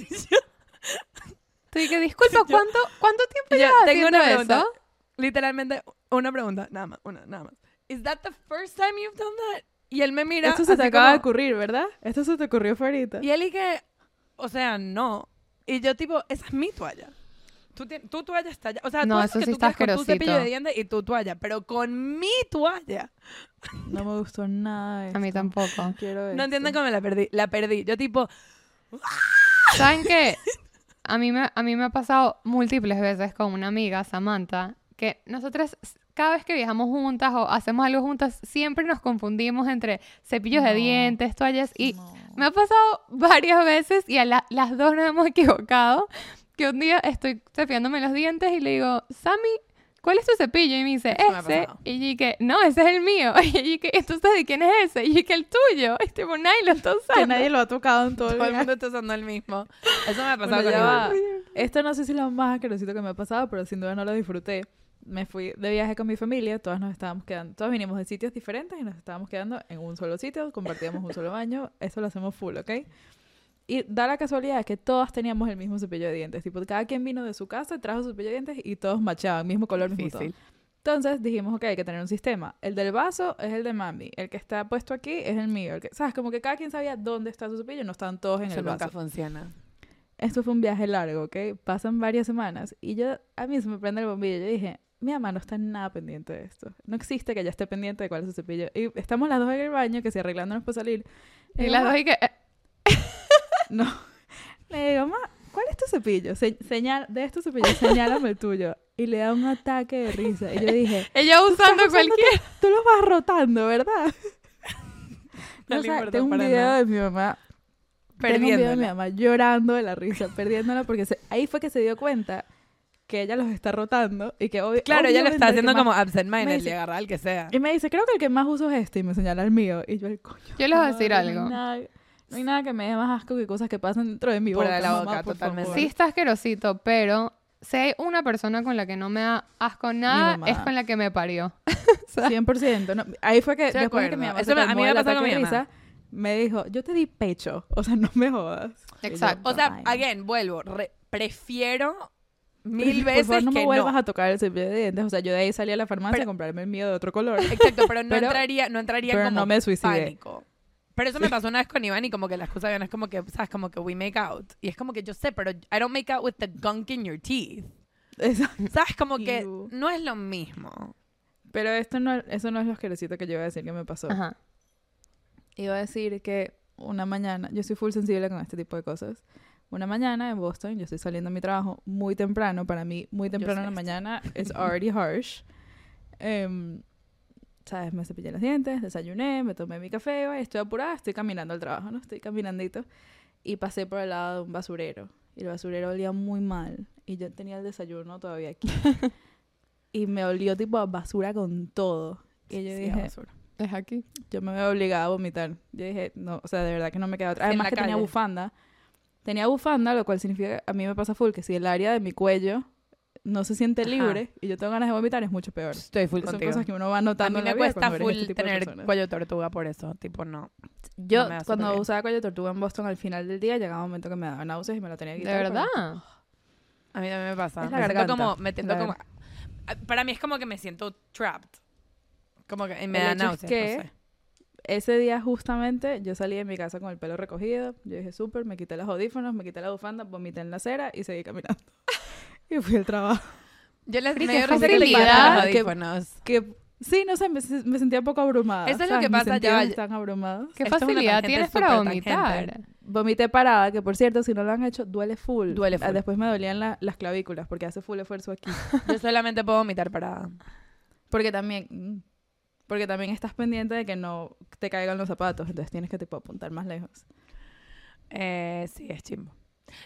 Tú que disculpa, ¿cuánto, ¿cuánto tiempo Yo llevas tengo una pregunta. eso? Literalmente, una pregunta, nada más, una, nada más. ¿Is that the first time you've done that? Y él me mira. Esto se te acaba de como- ocurrir, ¿verdad? Esto se te ocurrió ahorita. Y él que, o sea, no. Y yo tipo, esa es mi toalla. Tú tu toalla está allá. O sea, No, tú eso que sí tú está con tu cepillo de dientes y tu toalla, pero con mi toalla. No me gustó nada de A mí esto. tampoco. No quiero No esto. entienden cómo la perdí. La perdí. Yo tipo, ¿Saben qué? A mí, me, a mí me ha pasado múltiples veces con una amiga, Samantha, que nosotras cada vez que viajamos juntas o hacemos algo juntas, siempre nos confundimos entre cepillos de No. dientes, toallas y No. me ha pasado varias veces y a la- las dos nos hemos equivocado. Que un día estoy cepillándome los dientes y le digo, Sammy, ¿cuál es tu cepillo? Y me dice, me ese. Y yo que, no, ese es el mío. Y yo que, entonces, ¿de quién es ese? Y yo que el tuyo. Y tipo, nadie lo está usando. Que nadie lo ha tocado en todo el todo el mundo está usando el mismo. Eso me ha pasado Bueno, con. Esto no sé si es lo más asquerosito que me ha pasado, pero sin duda no lo disfruté. Me fui de viaje con mi familia, todas nos estábamos quedando, todas vinimos de sitios diferentes y nos estábamos quedando en un solo sitio, compartíamos un solo baño, eso lo hacemos full, ¿ok? Y da la casualidad que todas teníamos el mismo cepillo de dientes, tipo, cada quien vino de su casa, trajo su cepillo de dientes y todos machaban, mismo color, mismo todo. Entonces dijimos, ok, hay que tener un sistema. El del vaso es el de mami, el que está puesto aquí es el mío, el que, ¿sabes? Como que cada quien sabía dónde está su cepillo, no estaban todos en Eso el nunca vaso. funciona. Esto fue un viaje largo, ¿ok? Pasan varias semanas y yo, a mí se me prende el bombillo. Yo dije, mi mamá no está nada pendiente de esto. No existe que ella esté pendiente de cuál es su cepillo. Y estamos las dos en el baño, que si arreglándonos para salir. Y digo, las "Ma, dos y que, eh, No. Le digo, ma, ¿cuál es tu cepillo? Se- señal, de estos cepillos, señálame el tuyo. Y le da un ataque de risa. Y yo dije, ella usando cualquier... tú los vas rotando, ¿verdad? No O le sea, tengo un video nada. de mi mamá Tengo un video de mi mamá llorando de la risa, perdiéndola, porque se- ahí fue que se dio cuenta que ella los está rotando y que obvi- Claro, ella lo está haciendo como absent-minded y agarrar al que sea. Y me dice, creo que el que más uso es este, y me señala el mío. Y yo, el coño. Yo les voy a decir algo. nada, no hay nada que me dé más asco que cosas que pasan dentro de mi boca. de la mamá, boca, por totalmente. favor. Sí está asquerosito, pero si hay una persona con la que no me da asco nada, es con la que me parió. 100%. No, ahí fue que, después de que mi acuerdo. mamá Eso se me- a mí me pasó con mi mamá. me dijo, yo te di pecho. O sea, no me jodas. Yo, Exacto. O sea, again, vuelvo. re- prefiero mil Por veces favor, no me que vuelvas no. a tocar el cepillo de dientes. O sea, yo de ahí salí a la farmacia Pero- a comprarme el mío de otro color. Exacto, pero no Pero- entraría, no entraría pero como no me suicidé. pánico. Pero eso me pasó una vez con Iván y como que la excusa de Iván es como que, ¿sabes? Como que we make out. Y es como que yo sé, pero I don't make out with the gunk in your teeth. Exacto. ¿Sabes? Como que Ew. no es lo mismo. Pero esto no, eso no es lo asquerosito que yo iba a decir que me pasó. Ajá. Iba a decir que una mañana, yo soy full sensible con este tipo de cosas. Una mañana en Boston, yo estoy saliendo a mi trabajo muy temprano. Para mí, muy temprano en la esto. mañana es already harsh. Em, ¿Sabes? Me cepillé los dientes, desayuné, me tomé mi café, estoy apurada, estoy caminando al trabajo, ¿no? Estoy caminandito. Y pasé por el lado de un basurero. Y el basurero olía muy mal. Y yo tenía el desayuno todavía aquí. y me olió tipo a basura con todo. Y yo Sí, dije, basura. Es aquí. yo me veo obligada a vomitar. Yo dije, no, o sea, de verdad que no me queda otra. Además que tenía calle. bufanda. Tenía bufanda, lo cual significa, a mí me pasa full, que si el área de mi cuello no se siente Ajá. libre y yo tengo ganas de vomitar, es mucho peor. Estoy full Son contigo. cosas que uno va A notando mí en la me vida cuesta full este de tener cuello tortuga por eso. Tipo, no. Yo, no cuando usaba cuello tortuga en Boston, al final del día llegaba un momento que me daba náuseas y me lo tenía que ¿De quitar. verdad? pero- A mí también me pasa. Es la me siento garganta, como, me siento como... Para mí es como que me siento trapped. Como que me El da hecho es náuseas, que- no sé. Ese día justamente yo salí de mi casa con el pelo recogido. Yo dije, súper, me quité los audífonos, me quité la bufanda, vomité en la acera y seguí caminando. y fui al trabajo. Yo les Pero me qué dio risa que los que- audífonos. que sí, no sé, me, me sentía un poco abrumada. Eso es lo ¿sabes? que Mis pasa, ya están abrumados. ¿Qué Esto facilidad tienes para vomitar? tangente. Vomité parada, que por cierto, si no lo han hecho, duele full. Duele Ah, full. Después me dolían la- las clavículas porque hace full esfuerzo aquí. Yo solamente puedo vomitar para... Porque también, mm, porque también estás pendiente de que no te caigan los zapatos, entonces tienes que tipo apuntar más lejos. Eh, sí, es chimbo.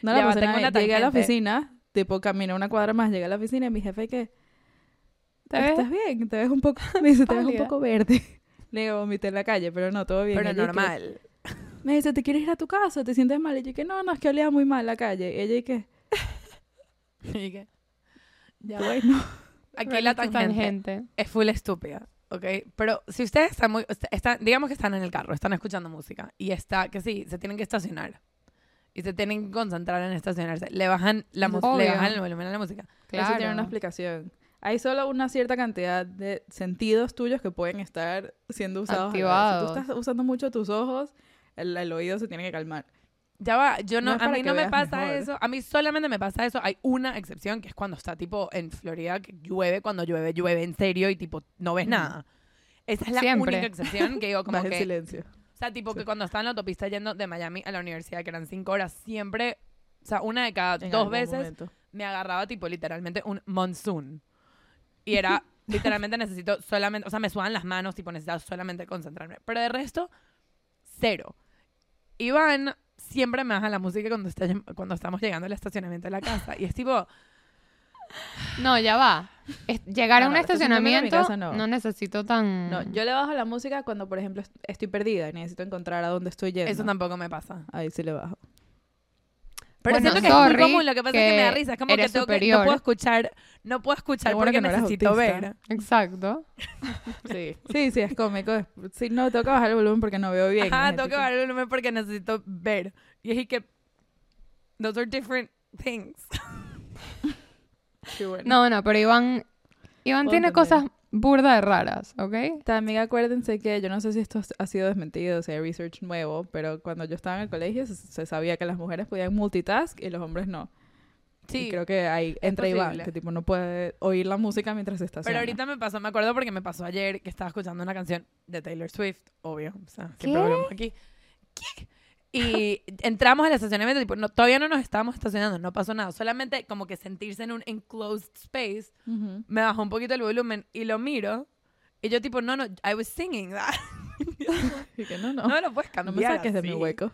No Ya la pasé tengo una. Llegué a la oficina, tipo caminé una cuadra más, llegué a la oficina y mi jefe que ¿Te ves? ¿Estás bien? Te ves un poco, me dice, te ves un poco verde. Le digo, vomité en la calle, pero no, todo bien. Pero Ella y que- normal. me dice, ¿te quieres ir a tu casa? ¿Te sientes mal? Y yo que no, no, es que olía muy mal la calle. Y ella y que, ¿Y? Ya. bueno. Aquí la tangente es full estúpida, ¿ok? Pero si ustedes están muy... Están, digamos que están en el carro, están escuchando música y está, que sí, se tienen que estacionar y se tienen que concentrar en estacionarse. Le bajan, la le bajan el volumen a la música. Eso tiene una Claro. explicación. Hay solo una cierta cantidad de sentidos tuyos que pueden estar siendo usados. Activados. Si tú estás usando mucho tus ojos, el, el oído se tiene que calmar. Ya va, yo no, No a mí no me pasa mejor. eso. A mí solamente me pasa eso. Hay una excepción que es cuando está tipo en Florida que llueve, cuando llueve, llueve en serio y tipo no ves Mm. nada. Esa es la Siempre. única excepción que digo como Más que... silencio. Sea, tipo Sí. que cuando estaba en la autopista yendo de Miami a la universidad, que eran cinco horas, siempre... O sea, una de cada En dos veces momento. me agarraba tipo literalmente un monsoon. Y era literalmente necesito solamente, o sea, me sudan las manos, tipo necesitaba solamente concentrarme. Pero de resto, cero. Iván siempre me baja la música cuando, está, cuando estamos llegando al estacionamiento de la casa. Y es tipo, No, ya va. Es- llegar No, a un no, estacionamiento en mi estacionamiento casa no. no. necesito tan... No, yo le bajo la música cuando, por ejemplo, est- estoy perdida y necesito encontrar a dónde estoy yendo. eso tampoco me pasa. Ahí sí le bajo. Pero Bueno, siento que es muy sorry, común, lo que pasa es que me da que risa. Es como que, eres tengo que no superior. puedo escuchar, no puedo escuchar Qué bueno porque que no eres necesito autista. ver. Exacto. Sí, sí, sí, es cómico. Es- Sí, no, tengo que bajar el volumen porque no veo bien. Ajá, tengo que bajar el volumen porque necesito ver. Y es que, those are different things. Sí, bueno. No, no, pero Iván... Iván tiene entender. cosas burda de raras, ¿ok? También acuérdense que yo no sé si esto ha sido desmentido, si hay research nuevo, pero cuando yo estaba en el colegio se, se sabía que las mujeres podían multitask y los hombres no. Y creo que ahí entra Iván, que tipo no puede oír la música mientras está Pero ahorita me pasó, me acuerdo porque me pasó ayer que estaba escuchando una canción de Taylor Swift, obvio. O sea, siempre ¿Qué? hablamos aquí. ¿Qué? Y entramos al estacionamiento, tipo, no, todavía no nos estábamos estacionando, no pasó nada. Solamente como que sentirse en un enclosed space, me bajó un poquito el volumen y lo miro. Y yo tipo, no, no, I was singing that. Y que no, no, No, no, me lo puedes me cambiar saques de mi así. hueco.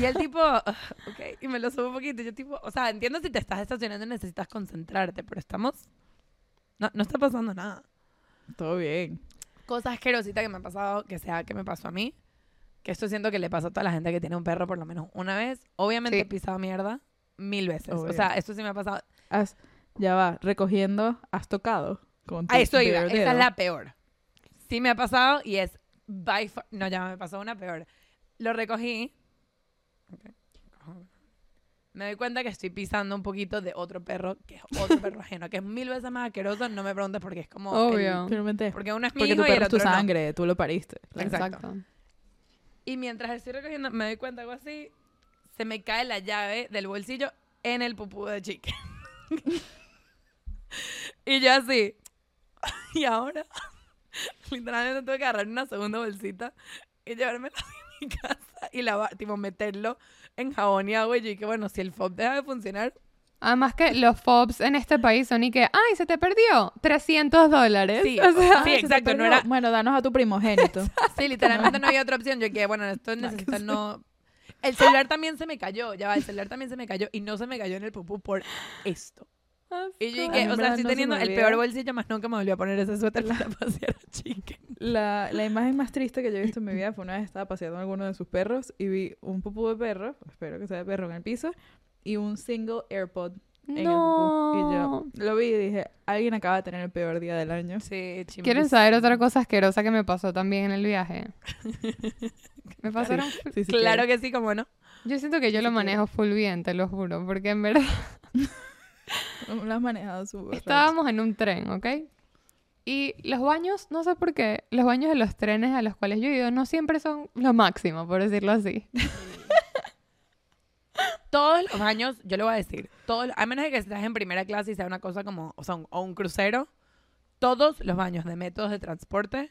Y el tipo, "Ugh, ok, y me lo subo un poquito. Y yo tipo, o sea, entiendo si te estás estacionando y necesitas concentrarte, pero estamos... No, no está pasando nada. Todo bien. Cosa asquerosita que me ha pasado, que sea que me pasó a mí, que esto siento que le pasa a toda la gente que tiene un perro por lo menos una vez. Obviamente Sí. he pisado mierda mil veces. O Obvio. sea, esto sí me ha pasado. Has, ya va, recogiendo, has tocado. Con tu A eso iba, bare esa es dedo. la peor. Sí me ha pasado y es by far- No, ya me pasó una peor. Lo recogí. Me doy cuenta que estoy pisando un poquito de otro perro, que es otro perro ajeno, que es mil veces más asqueroso. No me preguntes porque es como... el- Obvio. Es porque uno es mi porque hijo tu y el perro es tu otro no. sangre, tú lo pariste. Claro. Exacto. Y mientras estoy recogiendo, me doy cuenta algo así, se me cae la llave del bolsillo en el pupú de chicken. y yo así. Y ahora, literalmente tuve que agarrar una segunda bolsita y llevármela a mi casa y lavar, tipo meterlo en jabón y agua. Y yo dije, bueno, si el FOB deja de funcionar, Además que los FOBs en este país son y que, ay, se te perdió 300 dólares. Sí, O sea, sí, se exacto, no era- Bueno, danos a tu primogénito. Sí, literalmente no había otra opción. Yo que bueno, esto necesita no. El celular también se me cayó, ya va, el celular también se me cayó y no se me cayó en el pupú por esto. Y yo dije, o sea, estoy no se teniendo me el peor bolsillo, más nunca me volví a poner ese suéter para pasear a chicken. La, la imagen más triste que yo he visto en mi vida fue una vez estaba paseando a alguno de sus perros y vi un pupú de perro, espero que sea de perro en el piso, y un single AirPod en el pupú. Y no. yo lo vi y dije, alguien acaba de tener el peor día del año. Sí, ¿Quieren saber otra cosa asquerosa que me pasó también en el viaje? Me pasaron... Sí, sí, Claro que sí, como no. Yo siento que yo lo manejo full bien, te lo juro, porque en verdad. Lo has manejado súper estábamos en un tren, ¿ok? Y los baños, no sé por qué, los baños de los trenes a los cuales yo he ido no siempre son lo máximo, por decirlo así. Todos los baños, yo le voy a decir, todos, a menos de que estés en primera clase y sea una cosa como, o sea, un, o un crucero, todos los baños de métodos de transporte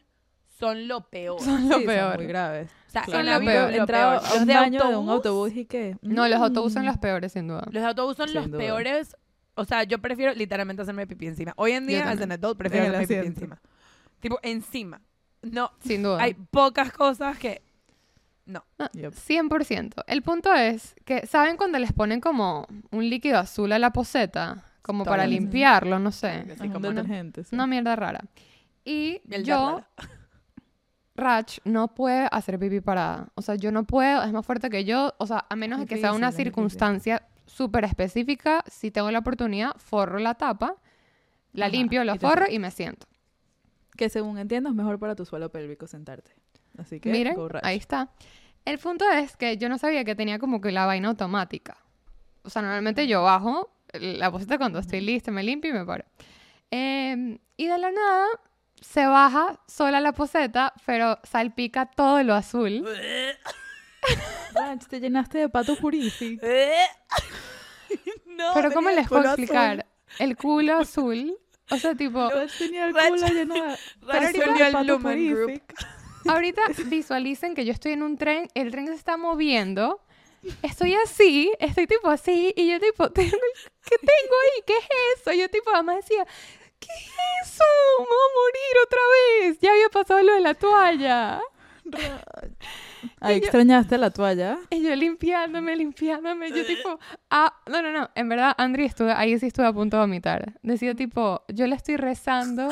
son lo peor. Son lo Sí, peor. Son muy graves. O sea, Son lo peor. lo Los un de baño de un autobús, autobús y que... No, los autobuses son mm, los peores, sin duda. Los autobús son Sin los duda. peores. O sea, yo prefiero literalmente hacerme pipí encima. Hoy en día, as an adult, prefiero hacerme pipí encima. Tipo, encima. No, Sin duda. hay pocas cosas que... Yep. 100%. El punto es que, ¿saben cuando les ponen como un líquido azul a la poseta? Como para limpiarlo, no sé. Sí, Ajá, un como no. sí. Una mierda rara. Y Mierda yo rara. Rach no puede hacer pipí parada. O sea, yo no puedo, es más fuerte que yo. O sea, a menos de que sea una circunstancia súper específica, si tengo la oportunidad, forro la tapa, la Ajá, limpio, te forro y me siento. Que según entiendo es mejor para tu suelo pélvico sentarte. Así que, Miren, ahí está. El punto es que yo no sabía que tenía como que la vaina automática. O sea, normalmente yo bajo la poseta cuando estoy lista, me limpio y me paro. Eh, y de la nada se baja sola la poseta, pero salpica todo lo azul. Rach, te llenaste de pato purific. no, Pero ¿cómo les puedo culo azul. explicar? El culo azul. O sea, tipo, Rach tenía el culo lleno de unió al pato Lumen Group. Ahorita visualicen que yo estoy en un tren, el tren se está moviendo. Estoy así, estoy tipo así, y yo tipo, tengo ¿qué tengo ahí? ¿Qué es eso? Y yo tipo, mamá decía, ¿qué es eso? Me voy a morir otra vez. Ya había pasado lo de la toalla. Ahí extrañaste la toalla. Y yo limpiándome, limpiándome. Yo tipo, ah, no, no, no. En verdad, Andri, estuve, ahí sí estuve a punto de vomitar. Decía tipo, yo le estoy rezando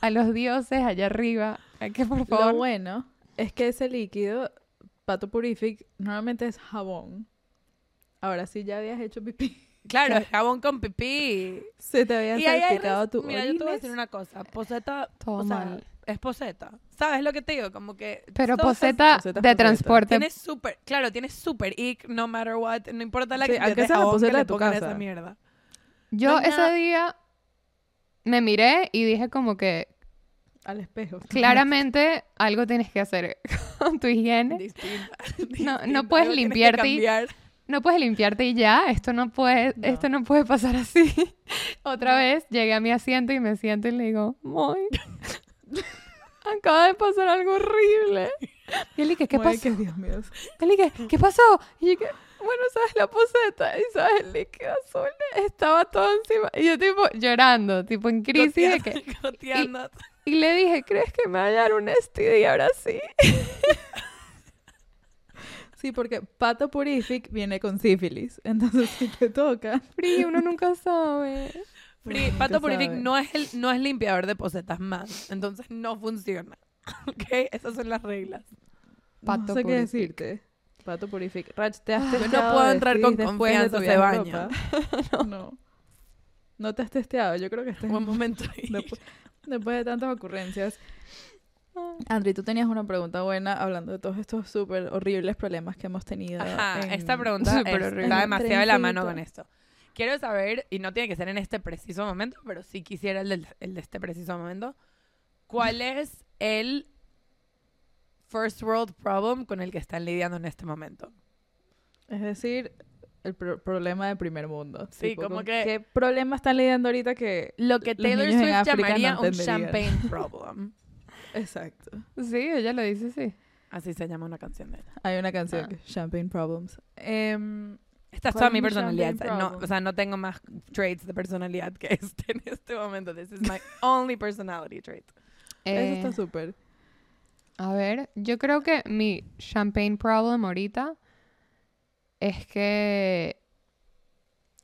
a los dioses allá arriba. A Que por Lo bueno es que ese líquido, pato purific, normalmente es jabón. Ahora sí ya habías hecho pipí. Claro, es jabón con pipí. Se te había salpicado tu Mira, yo te voy a decir una cosa. Poseta, Todo o sea, mal. es poseta. ¿Sabes lo que te digo? Como que... Pero poseta poseta es de poseta. transporte. Tiene súper... Claro, tiene súper ick, no matter what. No importa la Sí, cantidad aunque de sea la que le de tu pongan casa. esa mierda. Yo No ese nada- día me miré y dije como que Al espejo. claramente algo tienes que hacer con tu higiene. Distinta. No- no puedes limpiarte y-. No puedes limpiarte y ya, esto no puede, No. esto no puede pasar así. Otra vez llegué a mi asiento y me siento y le digo, Moy, acaba de pasar algo horrible. Y él dije, ¿qué Muy pasó? que, Dios mío. Él dije, ¿qué pasó? Y yo dije, bueno, ¿sabes la poseta? Y ¿sabes el líquido azul? Estaba todo encima. Y yo tipo llorando, tipo en crisis de que... Goteando, goteando. Y le dije, ¿crees que me va a dar un STD ahora sí? Sí, porque pato purific viene con sífilis. Entonces, si te toca. Free, uno nunca sabe. Free- Uno Pato Purific sabe. no es, el, no es limpiador de posetas más. Entonces no funciona. ¿Ok? Esas son las reglas. Pato no sé qué decirte. Pato purific. Rach, te has Yo no testeado puedo de entrar con de confianza. Europa? no. No te has testeado. Yo creo que estás Buen momento ahí. después, después de tantas ocurrencias. Andri, tú tenías una pregunta buena hablando de todos estos súper horribles problemas que hemos tenido. Ajá, en- esta pregunta es- horrible. está demasiado de la mano con esto. Quiero saber, y no tiene que ser en este preciso momento, pero sí quisiera el, del- el de este preciso momento. ¿Cuál es el first world problem con el que están lidiando en este momento? Es decir, el pro- problema de primer mundo. Sí, Tipo, como ¿con que- ¿Qué problema están lidiando ahorita que Lo que Taylor Swift llamaría no un champagne problem. Exacto. Sí, ella lo dice, sí. Así se llama una canción de ella. Hay una canción Ah. que Champagne Problems. Em, Esta es ¿Cuál toda mi personalidad. No, o sea, no tengo más traits de personalidad que este en este momento. This is my only personality trait. eso Eh, está súper. A ver, yo creo que mi champagne problem ahorita es que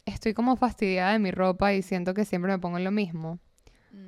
estoy como fastidiada de mi ropa y siento que siempre me pongo lo mismo.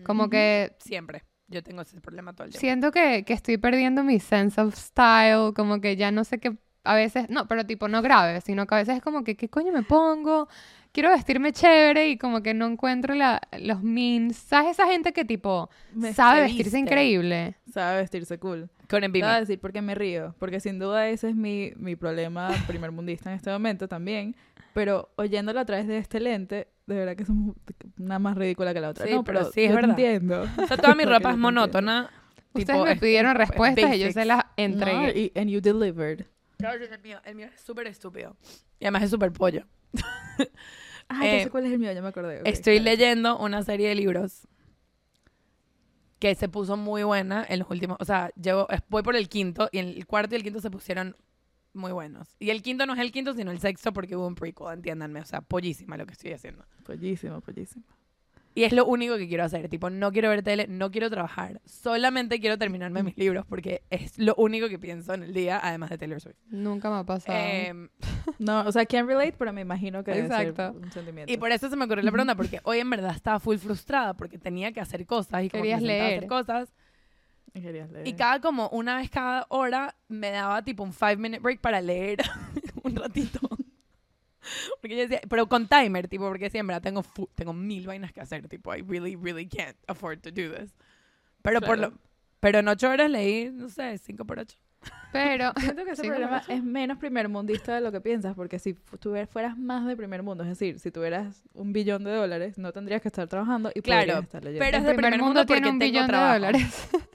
Como que Siempre. Yo tengo ese problema todo el tiempo. siento que, que estoy perdiendo mi sense of style, como que ya no sé qué, a veces, no, pero tipo no grave, sino que a veces es como que, ¿qué coño me pongo? Quiero vestirme chévere y como que no encuentro la, los means. ¿Sabes esa gente que tipo Me- sabe se vestirse increíble? Sabe vestirse cool. Con Te voy a envidia. decir por qué me río. Porque sin duda ese es mi, mi problema primer mundista en este momento también. Pero oyéndolo a través de este lente, de verdad que es un- una más ridícula que la otra. Sí, no, pero pero, sí, es yo verdad. entiendo. O sea, toda mi ropa es monótona. Ustedes tipo, me pidieron es respuestas y yo se las No, entregué. y, and you delivered. Claro que el mío, el mío es súper estúpido. Y además es súper pollo. Ah, ya Eh, sé cuál es el mío, ya me acordé. Estoy claro. leyendo una serie de libros que se puso muy buena en los últimos, o sea, llevo, voy por el quinto y el cuarto y el quinto se pusieron muy buenos. Y el quinto no es el quinto, sino el sexto porque hubo un prequel, entiéndanme, o sea, pollísima lo que estoy haciendo. Pollísimo, pollísimo. Y es lo único que quiero hacer, tipo, no quiero ver tele, no quiero trabajar, solamente quiero terminarme mis libros porque es lo único que pienso en el día, además de Taylor Swift. Nunca me ha pasado. Em, No, o sea, can't relate, pero me imagino que debe ser Exacto. un sentimiento. Y por eso se me ocurrió la pregunta, porque hoy en verdad estaba full frustrada porque tenía que hacer cosas y como que me a hacer leer. cosas. Y querías leer. Y cada como una vez cada hora me daba tipo un five minute break para leer un ratito. Porque yo decía, pero con timer, tipo, porque siempre tengo, tengo mil vainas que hacer, tipo, I really, really can't afford to do this. Pero por Claro. lo, pero en ocho horas leí, no sé, cinco por ocho. Pero Siento que ese problema es menos primer mundista de lo que piensas, porque si fueras más de primer mundo, es decir, si tuvieras un billón de dólares, no tendrías que estar trabajando y Claro, estar leyendo. pero- es de primer, primer mundo, mundo porque un tengo billón de trabajo. dólares.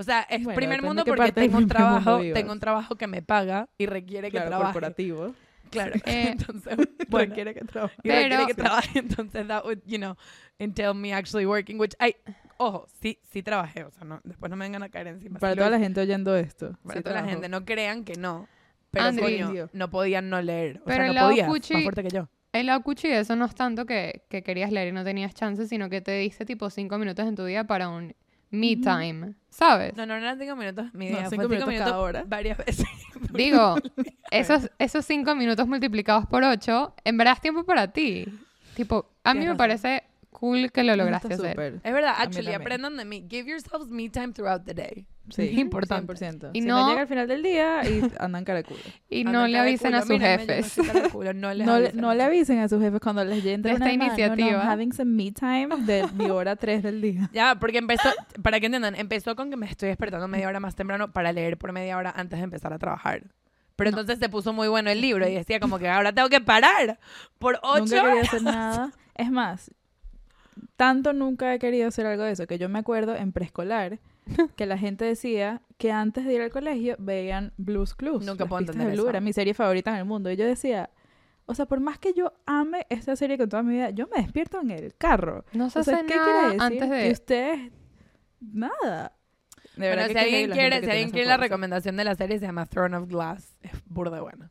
O sea, es Bueno, primer mundo porque tengo un trabajo, tengo un trabajo que me paga y requiere que claro, trabaje. corporativo. Claro. Eh, Entonces, bueno, Requiere que trabaje. Pero- que trabaje, entonces that would, you know, entail me actually working, which I, ojo, sí, sí trabajé, o sea, no, después no me vengan a caer encima. Para Sí toda lo- la gente oyendo esto. para sí toda la gente, no crean que no. Pero coño, no podían no leer. O Pero sea, no podías, cuchi- más fuerte que yo. El lado cuchi de eso no es tanto que, que querías leer y no tenías chance, sino que te diste tipo cinco minutos en tu día para un me time, ¿sabes? No, no eran cinco minutos mi No, día, cinco fue cinco minutos minutos cada hora. varias veces. Digo, esos, esos cinco minutos multiplicados por ocho, en verdad es tiempo para ti. Tipo, a mí me razón. parece cool que lo lograste hacer. súper. Es verdad, actually, aprendan de mí. Give yourselves me time throughout the day. Sí, Es importante. 100%. Y si no- no llega al final del día y andan cara de culo. Y Anda, no le avisen a sus no jefes. no les No, le- avisen no a le sus- avisen a sus jefes cuando les entre De esta llamada, no, no, iniciativa. having some me time de mi hora 3 del día. Ya, porque empezó, para que entiendan, empezó con que me estoy despertando media hora más temprano para leer por media hora antes de empezar a trabajar. Pero entonces se puso muy bueno el libro y decía como que ahora tengo que parar por ocho Nunca quería horas. hacer nada. Es más, tanto nunca he querido hacer algo de eso que yo me acuerdo en preescolar que la gente decía que antes de ir al colegio veían Blues Clues. Nunca puedo entender de Blue, eso. Era mi serie favorita en el mundo. Y yo decía, o sea, por más que yo ame esta serie con toda mi vida, yo me despierto en el carro. No se O sea, hace ¿qué nada quiere decir? antes Que de... ustedes... Nada. De Bueno, verdad que si alguien quiere, si que alguien quiere la recomendación de la serie se llama Throne of Glass. Es burda buena.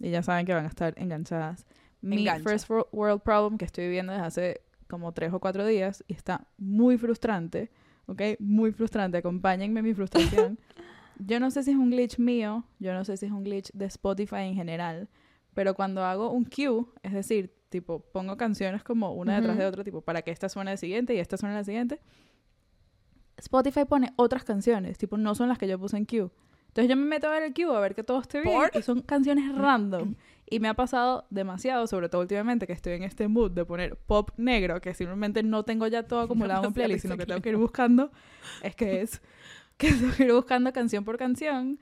Y ya saben que van a estar enganchadas. Mi Engancha. First Wor- World Problem que estoy viviendo desde hace como tres o cuatro días y está muy frustrante, ¿ok? Muy frustrante. Acompáñenme en mi frustración. yo no sé si es un glitch mío, yo no sé si es un glitch de Spotify en general, pero cuando hago un queue, es decir, tipo, pongo canciones como una detrás de otra, tipo, para que esta suene la siguiente y esta suene la siguiente, Spotify pone otras canciones, tipo, no son las que yo puse en queue. Entonces yo me meto a ver el queue a ver que todo esté bien ¿Por? y son canciones random. Y me ha pasado demasiado, sobre todo últimamente, que estoy en este mood de poner pop negro, que simplemente no tengo ya todo acumulado en un Demasiado playlist, sino que tengo que ir buscando. Es que es que tengo que ir buscando canción por canción.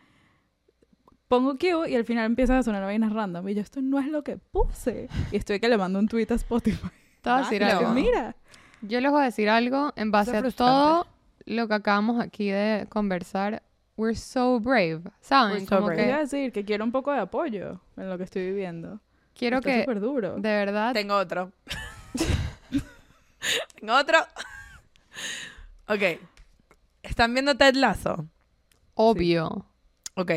Pongo queue y al final empiezan a sonar vainas random. Y yo, esto no es lo que puse. Y estoy que le mando un tweet a Spotify. Te voy a decir algo. Mira. Yo les voy a decir algo en base a todo lo que acabamos aquí de conversar. We're so brave, ¿saben? We're so Como brave. A que decir que quiero un poco de apoyo en lo que estoy viviendo. quiero Está que, súper duro. de verdad, Tengo otro. Tengo otro. ok. ¿Están viendo Ted Lasso? obvio, Ok.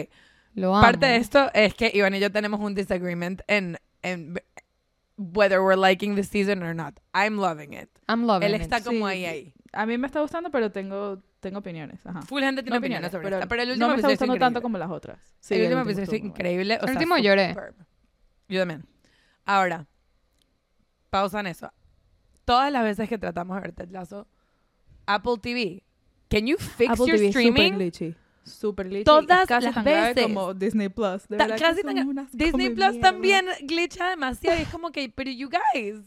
lo amo. Parte de esto es que Iván y yo tenemos un disagreement en, en whether we're liking the season or not. I'm loving it. I'm loving Él it. está como Sí, ahí, sí. ahí. A mí me está gustando, pero tengo, tengo opiniones. Ajá. Full gente tiene No opiniones opiniones, sobre pero esta. Pero el último no me está gustando estuvo tanto increíble. como las otras. Sí, el último episodio bueno. increíble. o El sea, último lloré. superb. Yo también. Ahora, pausa en eso. Todas las veces que tratamos de ver Ted Lasso, Apple TV, can you fix Apple your TV es streaming? Super glitchy. Super glitchy. Todas es casi las tan grave veces. como Disney Plus. De Ta- verdad que casi son tan- unas Disney Plus mierda. también glitcha demasiado. Y es como que, pero you guys.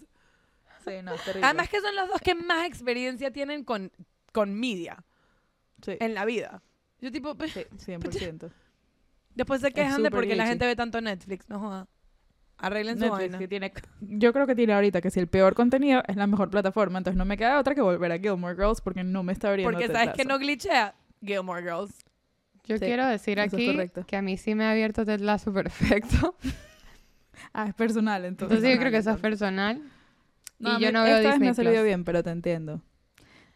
Sí, no, es terrible. Además que son los dos que más experiencia tienen con, con media sí, en la vida. Yo tipo, pe- sí, 100%. después se quejan de súper porque la gente ve tanto Netflix. No joda. Arreglen su Netflix, vaina. que tiene, yo creo que tiene ahorita que si el peor contenido es la mejor plataforma, entonces no me queda otra que volver a Gilmore Girls porque no me está abriendo Porque sabes que no glitchea Gilmore Girls. Yo Sí, quiero decir aquí que a mí sí me ha abierto Ted Lasso perfecto. Ah, es personal, entonces. Entonces yo creo que eso es personal. No, y yo no veo esta vez Disney me ha salido bien, pero te entiendo.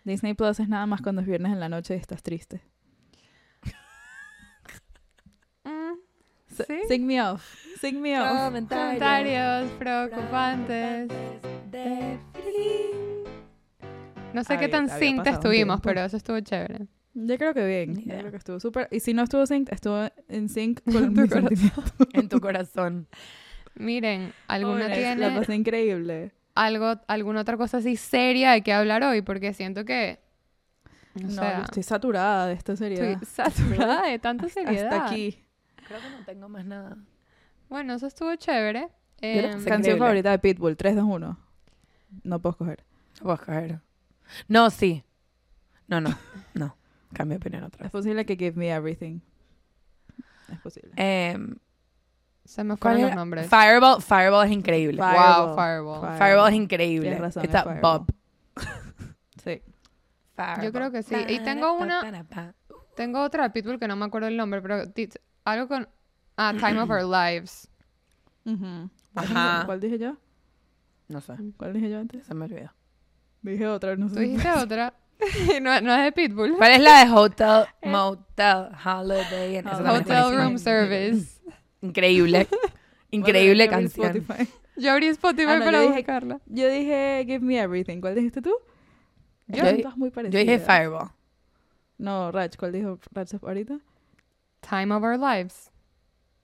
Disney Plus es nada más cuando es viernes en la noche y estás triste. S- ¿Sí? Sing me off. Sing me off. Comentarios preocupantes. de. No sé Ah, qué tan un estuvimos, pero eso estuvo chévere. Yo creo que bien. Ni Yo creo que estuvo súper. Y si no estuvo sync, estuvo en sync con Tu corazón. En tu corazón. Miren, ¿alguna La tiene pasé increíble. Algo, alguna otra cosa así seria de que hablar hoy? Porque siento que O No, sea, estoy saturada de esta seriedad. estoy saturada de tanta seriedad. Hasta aquí. Creo que no tengo más nada. Bueno, eso estuvo chévere. Em, sé. Canción increíble. favorita de Pitbull, 3, 2, 1. No puedo escoger. No puedo escoger. No, sí. No, no. No. Cambio de opinión otra Es vez. posible que Give Me Everything. Es posible. Em, se me ¿cuál fueron los nombres. Fireball. Fireball es increíble. Fire- wow, Fireball. Fireball. Fireball es increíble. Tienes razón, Está es Fireball. Bob. Sí. Fireball. creo que sí. Y tengo una- Tengo otra de Pitbull que no me acuerdo el nombre, pero algo con... Ah, Time of Our Lives. Ujú. Ajá. ¿Cuál dije yo? No sé. ¿Cuál dije yo antes? Se me olvidó. Dije otra, no sé. Tú dijiste otra. no, no es de Pitbull. ¿Cuál es la de Hotel, Motel, Holiday? Hotel. Room Service. Increíble. Increíble Bueno, canción. Spotify. Yo abrí Spotify Ah, no, para yo dije- buscarla. Yo dije Give Me Everything. ¿Cuál dijiste tú? Yo todas muy dije Fireball. No, Rach. ¿Cuál dijo Rach ahorita? Time of Our Lives.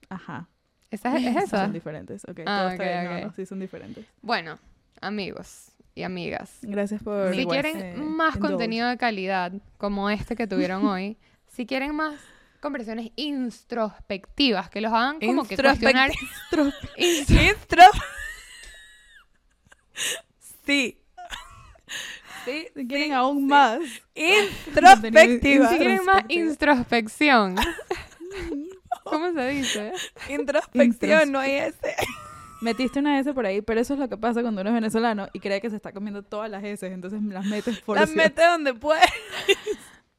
Ajá. ¿Esa es, esa? Son diferentes. Ok, Ah. No, no, sí son diferentes. Bueno, amigos y amigas. Gracias por... Si quieren eh, más indulge. contenido de calidad, como este que tuvieron hoy, si quieren más conversaciones introspectivas, que los hagan como que cuestionar... Instro- Intro. sí. Sí. Si quieren aún más. Introspectiva. Si quieren más introspección. ¿Cómo se dice? Introspección, no hay ese. Metiste una S por ahí, pero eso es lo que pasa cuando uno es venezolano y cree que se está comiendo todas las S, entonces las metes por Las si- mete donde puede.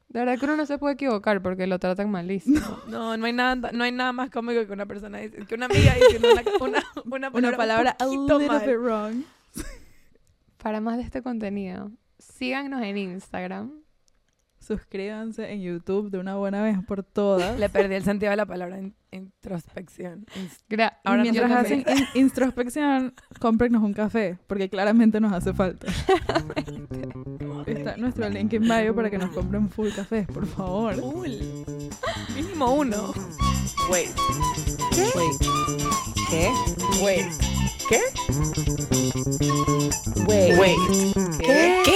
De verdad que uno no se puede equivocar porque lo tratan malísimo. No, no hay nada, no hay nada más cómico que una persona dice- que una amiga diciendo una, una, una palabra, Una palabra a un poquito little mal. bit wrong. Para más de este contenido, síganos en Instagram. Suscríbanse en YouTube de una buena vez por todas. Le perdí el sentido de la palabra in- introspección. Ahora no mientras qué hacen in- introspección, cómprenos un café, porque claramente nos hace falta. Está nuestro link en bio para que nos compren full café, por favor. Cool. Mínimo uno. Wait. Wait. ¿Qué? Wait. ¿Qué? Wait. Wait.